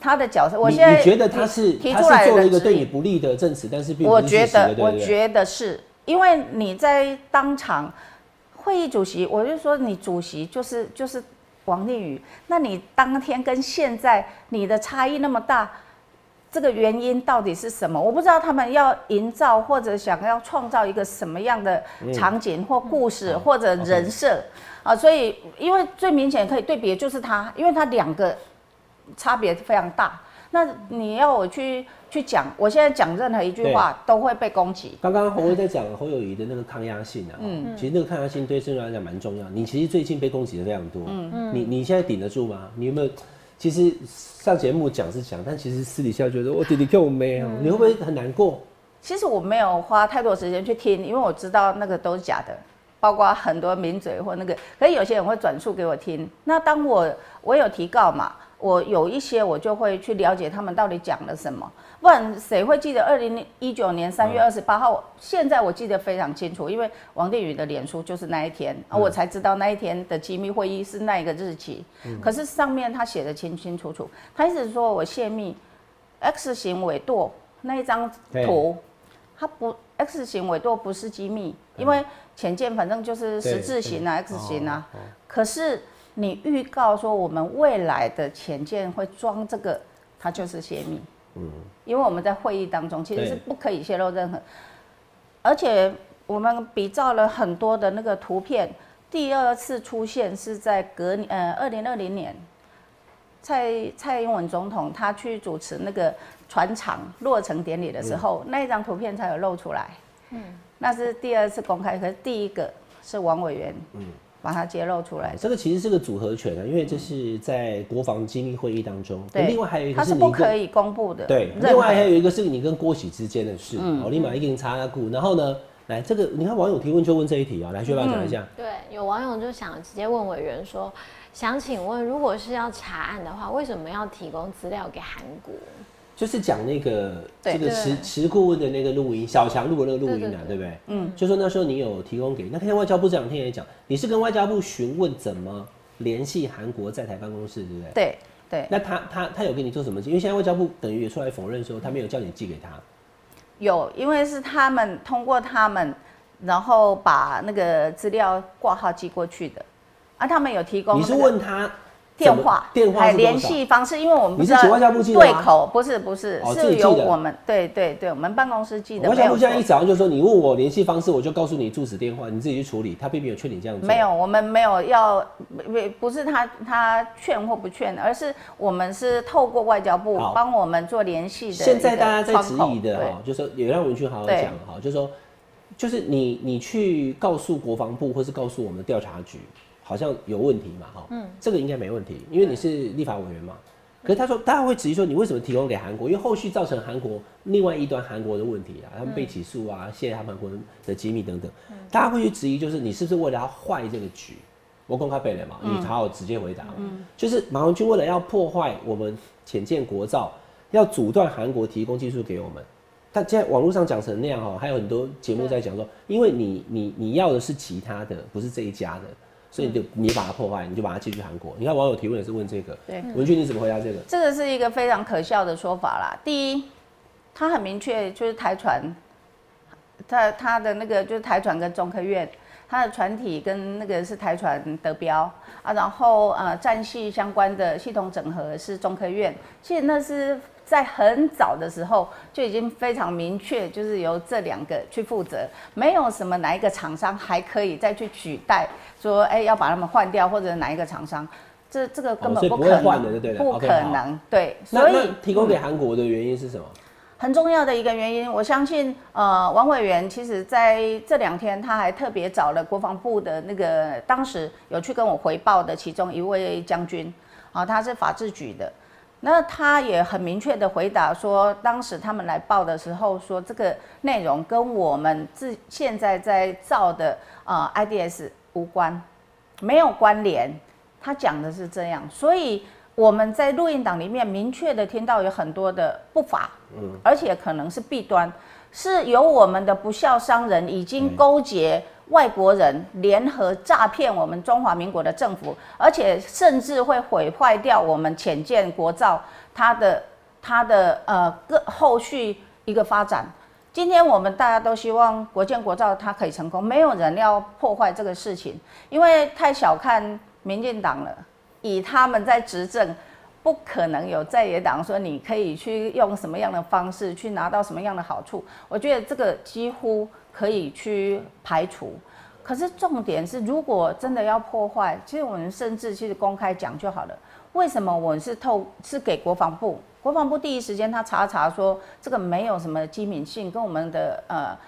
他的角色，我现在你觉得他是提出来做了一个对你不利的证词，但是并不是我觉得，我觉得是因为你在当场。会议主席，我就说你主席就是就是王定宇，那你当天跟现在你的差异那么大，这个原因到底是什么？我不知道他们要营造或者想要创造一个什么样的场景或故事或者人设啊，所以因为最明显可以对比的就是他，因为他两个差别非常大。那你要我去去讲，我现在讲任何一句话都会被攻击。刚刚侯威在讲侯友谊的那个抗压性啊，嗯，其实那个抗压性对郑来讲蛮重要。你其实最近被攻击的非常多，嗯嗯，你你现在顶得住吗？你有没有？其实上节目讲是讲，但其实私底下觉得我弟弟我没有，你会不会很难过？其实我没有花太多时间去听，因为我知道那个都是假的，包括很多名嘴或那个，可是有些人会转述给我听。那当我我有提告嘛？我有一些，我就会去了解他们到底讲了什么，不然谁会记得二零一九年三月二十八号？现在我记得非常清楚，因为王定宇的脸书就是那一天，我才知道那一天的机密会议是那一个日期。可是上面他写的清清楚楚，他一直说我泄密 X 型尾舵那一张图，他不 X 型尾舵不是机密，因为浅见反正就是十字形啊 X 型啊，可是。你预告说我们未来的潜舰会装这个，它就是泄密。嗯，因为我们在会议当中其实是不可以泄露任何，而且我们比照了很多的那个图片，第二次出现是在隔呃二零二零年，蔡蔡英文总统他去主持那个船厂落成典礼的时候，那一张图片才有露出来。嗯，那是第二次公开，可是第一个是王委员。嗯。把它揭露出来，这个其实是个组合拳啊，因为这是在国防机密会议当中。对，另外还有一个是不可以公布的。对，另外还有一个是你跟郭喜之间的事。嗯，我立马一个人插个然后呢，来这个你看网友提问就问这一题啊，来薛爸讲一下。对，有网友就想直接问委员说，想请问，如果是要查案的话，为什么要提供资料给韩国？就是讲那个这个持持顾问的那个录音，小强录的那个录音啊，对不对？嗯，就说那时候你有提供给，那看外交部这两天也讲，你是跟外交部询问怎么联系韩国在台办公室，对不对？对对，那他他他有给你做什么？因为现在外交部等于也出来否认说，他没有叫你寄给他。有，因为是他们通过他们，然后把那个资料挂号寄过去的，啊，他们有提供、你是问他电话电话联系方式，因为我们不你是外交部寄的吗？对口，不是不是，哦是由我们对对对，我们办公室寄的，外交部现在一错早上就说，你问我联系方式，我就告诉你住址电话，你自己去处理。他并没有劝你这样做。没有，我们没有要，不不是他他劝或不劝，而是我们是透过外交部帮我们做联系的现在大家在质疑的哈，就说也让文君好好讲哈，就说就是你你去告诉国防部或是告诉我们的调查局，好像有问题嘛哈，嗯，这个应该没问题，因为你是立法委员嘛。可是他说，大家会质疑说，你为什么提供给韩国？因为后续造成韩国另外一端韩国的问题啊，他们被起诉啊，泄他们国的机密等等，大家会去质疑，就是你是不是为了要坏这个局？我公开背了嘛，你好好直接回答嘛。就是马文君为了要破坏我们浅见国造，要阻断韩国提供技术给我们。但现在网络上讲成那样哈，还有很多节目在讲说，因为你你你要的是其他的，不是这一家的，所以你就你把它破坏，你就把它寄去韩国。你看网友提问也是问这个，对文俊你怎么回答这个？这个是一个非常可笑的说法啦。第一，他很明确就是台船，他他的那个就是台船跟中科院，他的船体跟那个是台船得标啊，然后呃战系相关的系统整合是中科院，其实那是在很早的时候就已经非常明确，就是由这两个去负责，没有什么哪一个厂商还可以再去取代，说哎要把他们换掉或者哪一个厂商。这这个根本不可能，不可好能，对，那所以那提供给韩国的原因是什么？很重要的一个原因，我相信，呃，王委员其实在这两天他还特别找了国防部的那个当时有去跟我回报的其中一位将军，啊，他是法制局的，那他也很明确的回答说，当时他们来报的时候说这个内容跟我们自现在在造的呃 IDS 无关，没有关联。他讲的是这样，所以我们在录音档里面明确的听到有很多的不法，嗯，而且可能是弊端，是由我们的不孝商人已经勾结外国人联合诈骗我们中华民国的政府，而且甚至会毁坏掉我们浅见国造它的它的呃各后续一个发展。今天我们大家都希望国建国造它可以成功，没有人要破坏这个事情，因为太小看民进党了，以他们在执政，不可能有在野党说你可以去用什么样的方式去拿到什么样的好处。我觉得这个几乎可以去排除。可是重点是，如果真的要破坏，其实我们甚至其实公开讲就好了。为什么我们是透是给国防部？国防部第一时间他查查说这个没有什么机敏性，跟我们的呃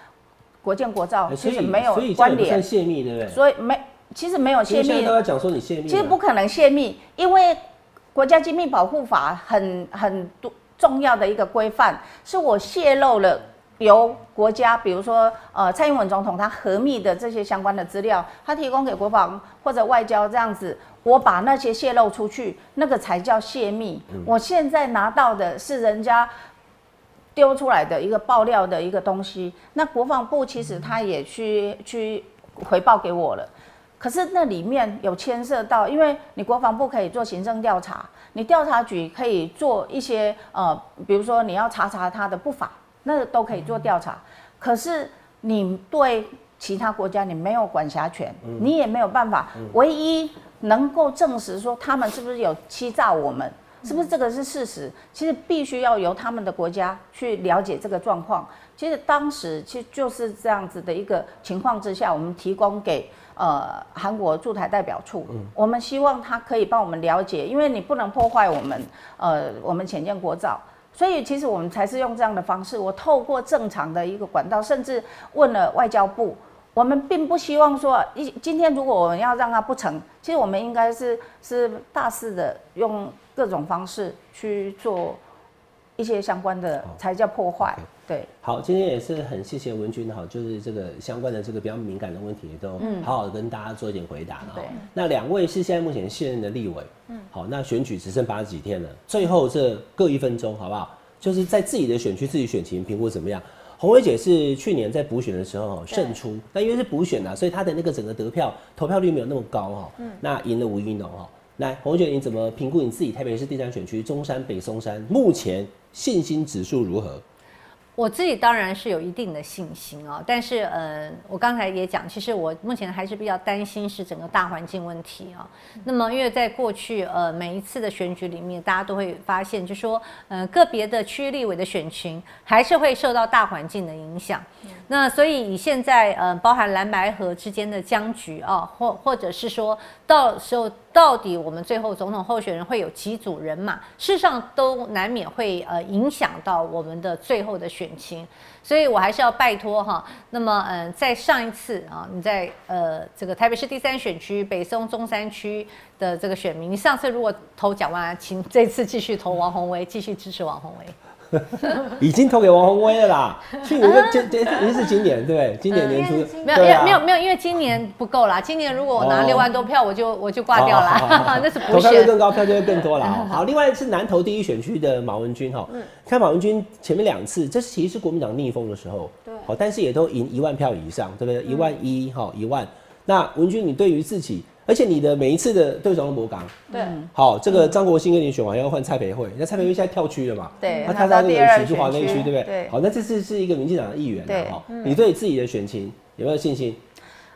国建国造其实没有关联算，泄密，对不对？所以没其实没有泄密现在都。要讲说你泄密，其实不可能泄密，因为国家机密保护法很很多重要的一个规范，是我泄露了由国家，比如说呃蔡英文总统他核密的这些相关的资料，他提供给国防或者外交这样子，我把那些泄露出去，那个才叫泄密。我现在拿到的是人家。丢出来的一个爆料的一个东西，那国防部其实他也去去回报给我了，可是那里面有牵涉到，因为你国防部可以做行政调查，你调查局可以做一些呃，比如说你要查查他的不法，那都可以做调查。可是你对其他国家你没有管辖权，你也没有办法，唯一能够证实说他们是不是有欺诈我们。是不是这个是事实？其实必须要由他们的国家去了解这个状况。其实当时其实就是这样子的一个情况之下，我们提供给呃韩国驻台代表处，我们希望他可以帮我们了解，因为你不能破坏我们呃我们浅见国造，所以其实我们才是用这样的方式，我透过正常的一个管道，甚至问了外交部。我们并不希望说，一今天如果我们要让它不成，其实我们应该是是大肆的用各种方式去做一些相关的，才叫破坏。对，好，今天也是很谢谢文君哈，就是这个相关的这个比较敏感的问题，也都好好的跟大家做一点回答了哈对。那两位是现在目前现任的立委，嗯，好，那选举只剩八十几天了，最后这各一分钟，好不好？就是在自己的选区自己选情评估怎么样？洪伟姐是去年在补选的时候胜出，但因为是补选啊，所以她的那个整个得票投票率没有那么高哈。嗯，那赢了吴一农哈。来，洪伟姐，你怎么评估你自己台北市第三选区中山北松山目前信心指数如何？我自己当然是有一定的信心啊，但是呃，我刚才也讲，其实我目前还是比较担心是整个大环境问题啊。那么因为在过去呃每一次的选举里面，大家都会发现，就说呃个别的区立委的选情还是会受到大环境的影响。那所以以现在呃包含蓝白河之间的僵局啊，或或者是说到时候到底我们最后总统候选人会有几组人马，事实上都难免会呃影响到我们的最后的选情，所以我还是要拜托哈。那么嗯，在上一次啊，你在呃这个台北市第三选区北松中山区的这个选民，你上次如果投蒋万安，请这次继续投王宏威，继续支持王宏威。已经投给王宏威了啦，去年跟今今已经是今年对？今年年初没有，没有，没有，因为今年不够啦。今年如果我拿六万多票，我就我就挂掉了，那是投票率更高，票就会更多了。好，另外是南投第一选区的马文君哈，看马文君前面两次，这其实是国民党逆风的时候，对，好，但是也都赢一万票以上，对不对？一万一哈，一万。那文君，你对于自己？而且你的每一次的对手都博港，对，好，这个张国兴跟你选完要换蔡培慧，那蔡培慧现在跳区了嘛？对，他在那个许淑华那区，对不对？对。好，那这次是一个民进党的议员，对，好，你对自己的选情有没有信心？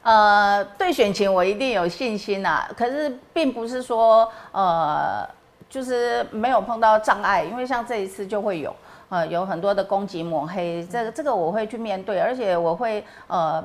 呃，对选情我一定有信心呐，可是并不是说呃，就是没有碰到障碍，因为像这一次就会有，呃，有很多的攻击抹黑，这个这个我会去面对，而且我会呃。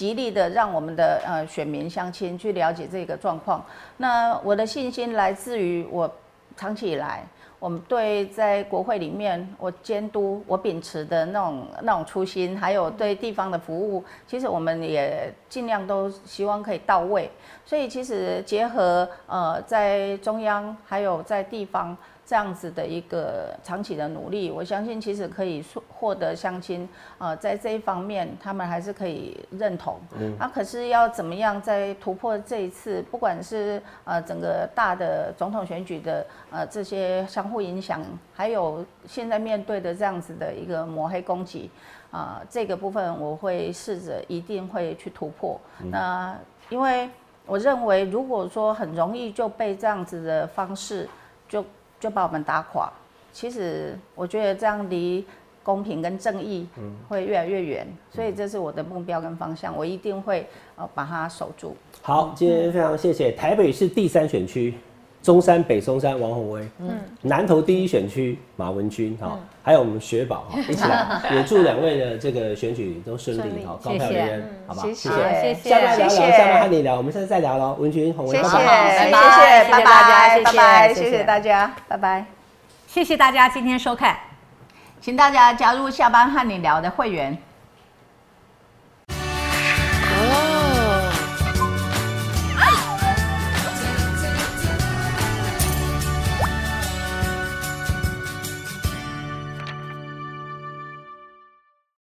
极力的让我们的呃选民乡亲去了解这个状况。那我的信心来自于我长期以来，我们对在国会里面我监督我秉持的那种那种初心，还有对地方的服务，其实我们也尽量都希望可以到位。所以其实结合呃在中央还有在地方。这样子的一个长期的努力，我相信其实可以获得相亲，呃，在这一方面他们还是可以认同。嗯，那可是要怎么样在突破这一次，不管是呃整个大的总统选举的呃这些相互影响，还有现在面对的这样子的一个抹黑攻击，啊，这个部分我会试着一定会去突破。那因为我认为，如果说很容易就被这样子的方式就就把我们打垮，其实我觉得这样离公平跟正义会越来越远，所以这是我的目标跟方向，我一定会呃把它守住。好，今天非常谢谢台北市第三选区中山北松山王宏威，嗯，南投第一选区马文君，哈，还有我们雪宝哈，一起来，也祝两位的这个选举都顺利，哈，高票连连，好吧？谢谢，谢谢，下班聊聊，下班和你聊，我们下次再聊喽，文君、宏威，谢谢，谢谢，拜拜，拜拜，谢谢。大家，拜拜，谢谢大家今天收看，请大家加入下班和你聊的会员。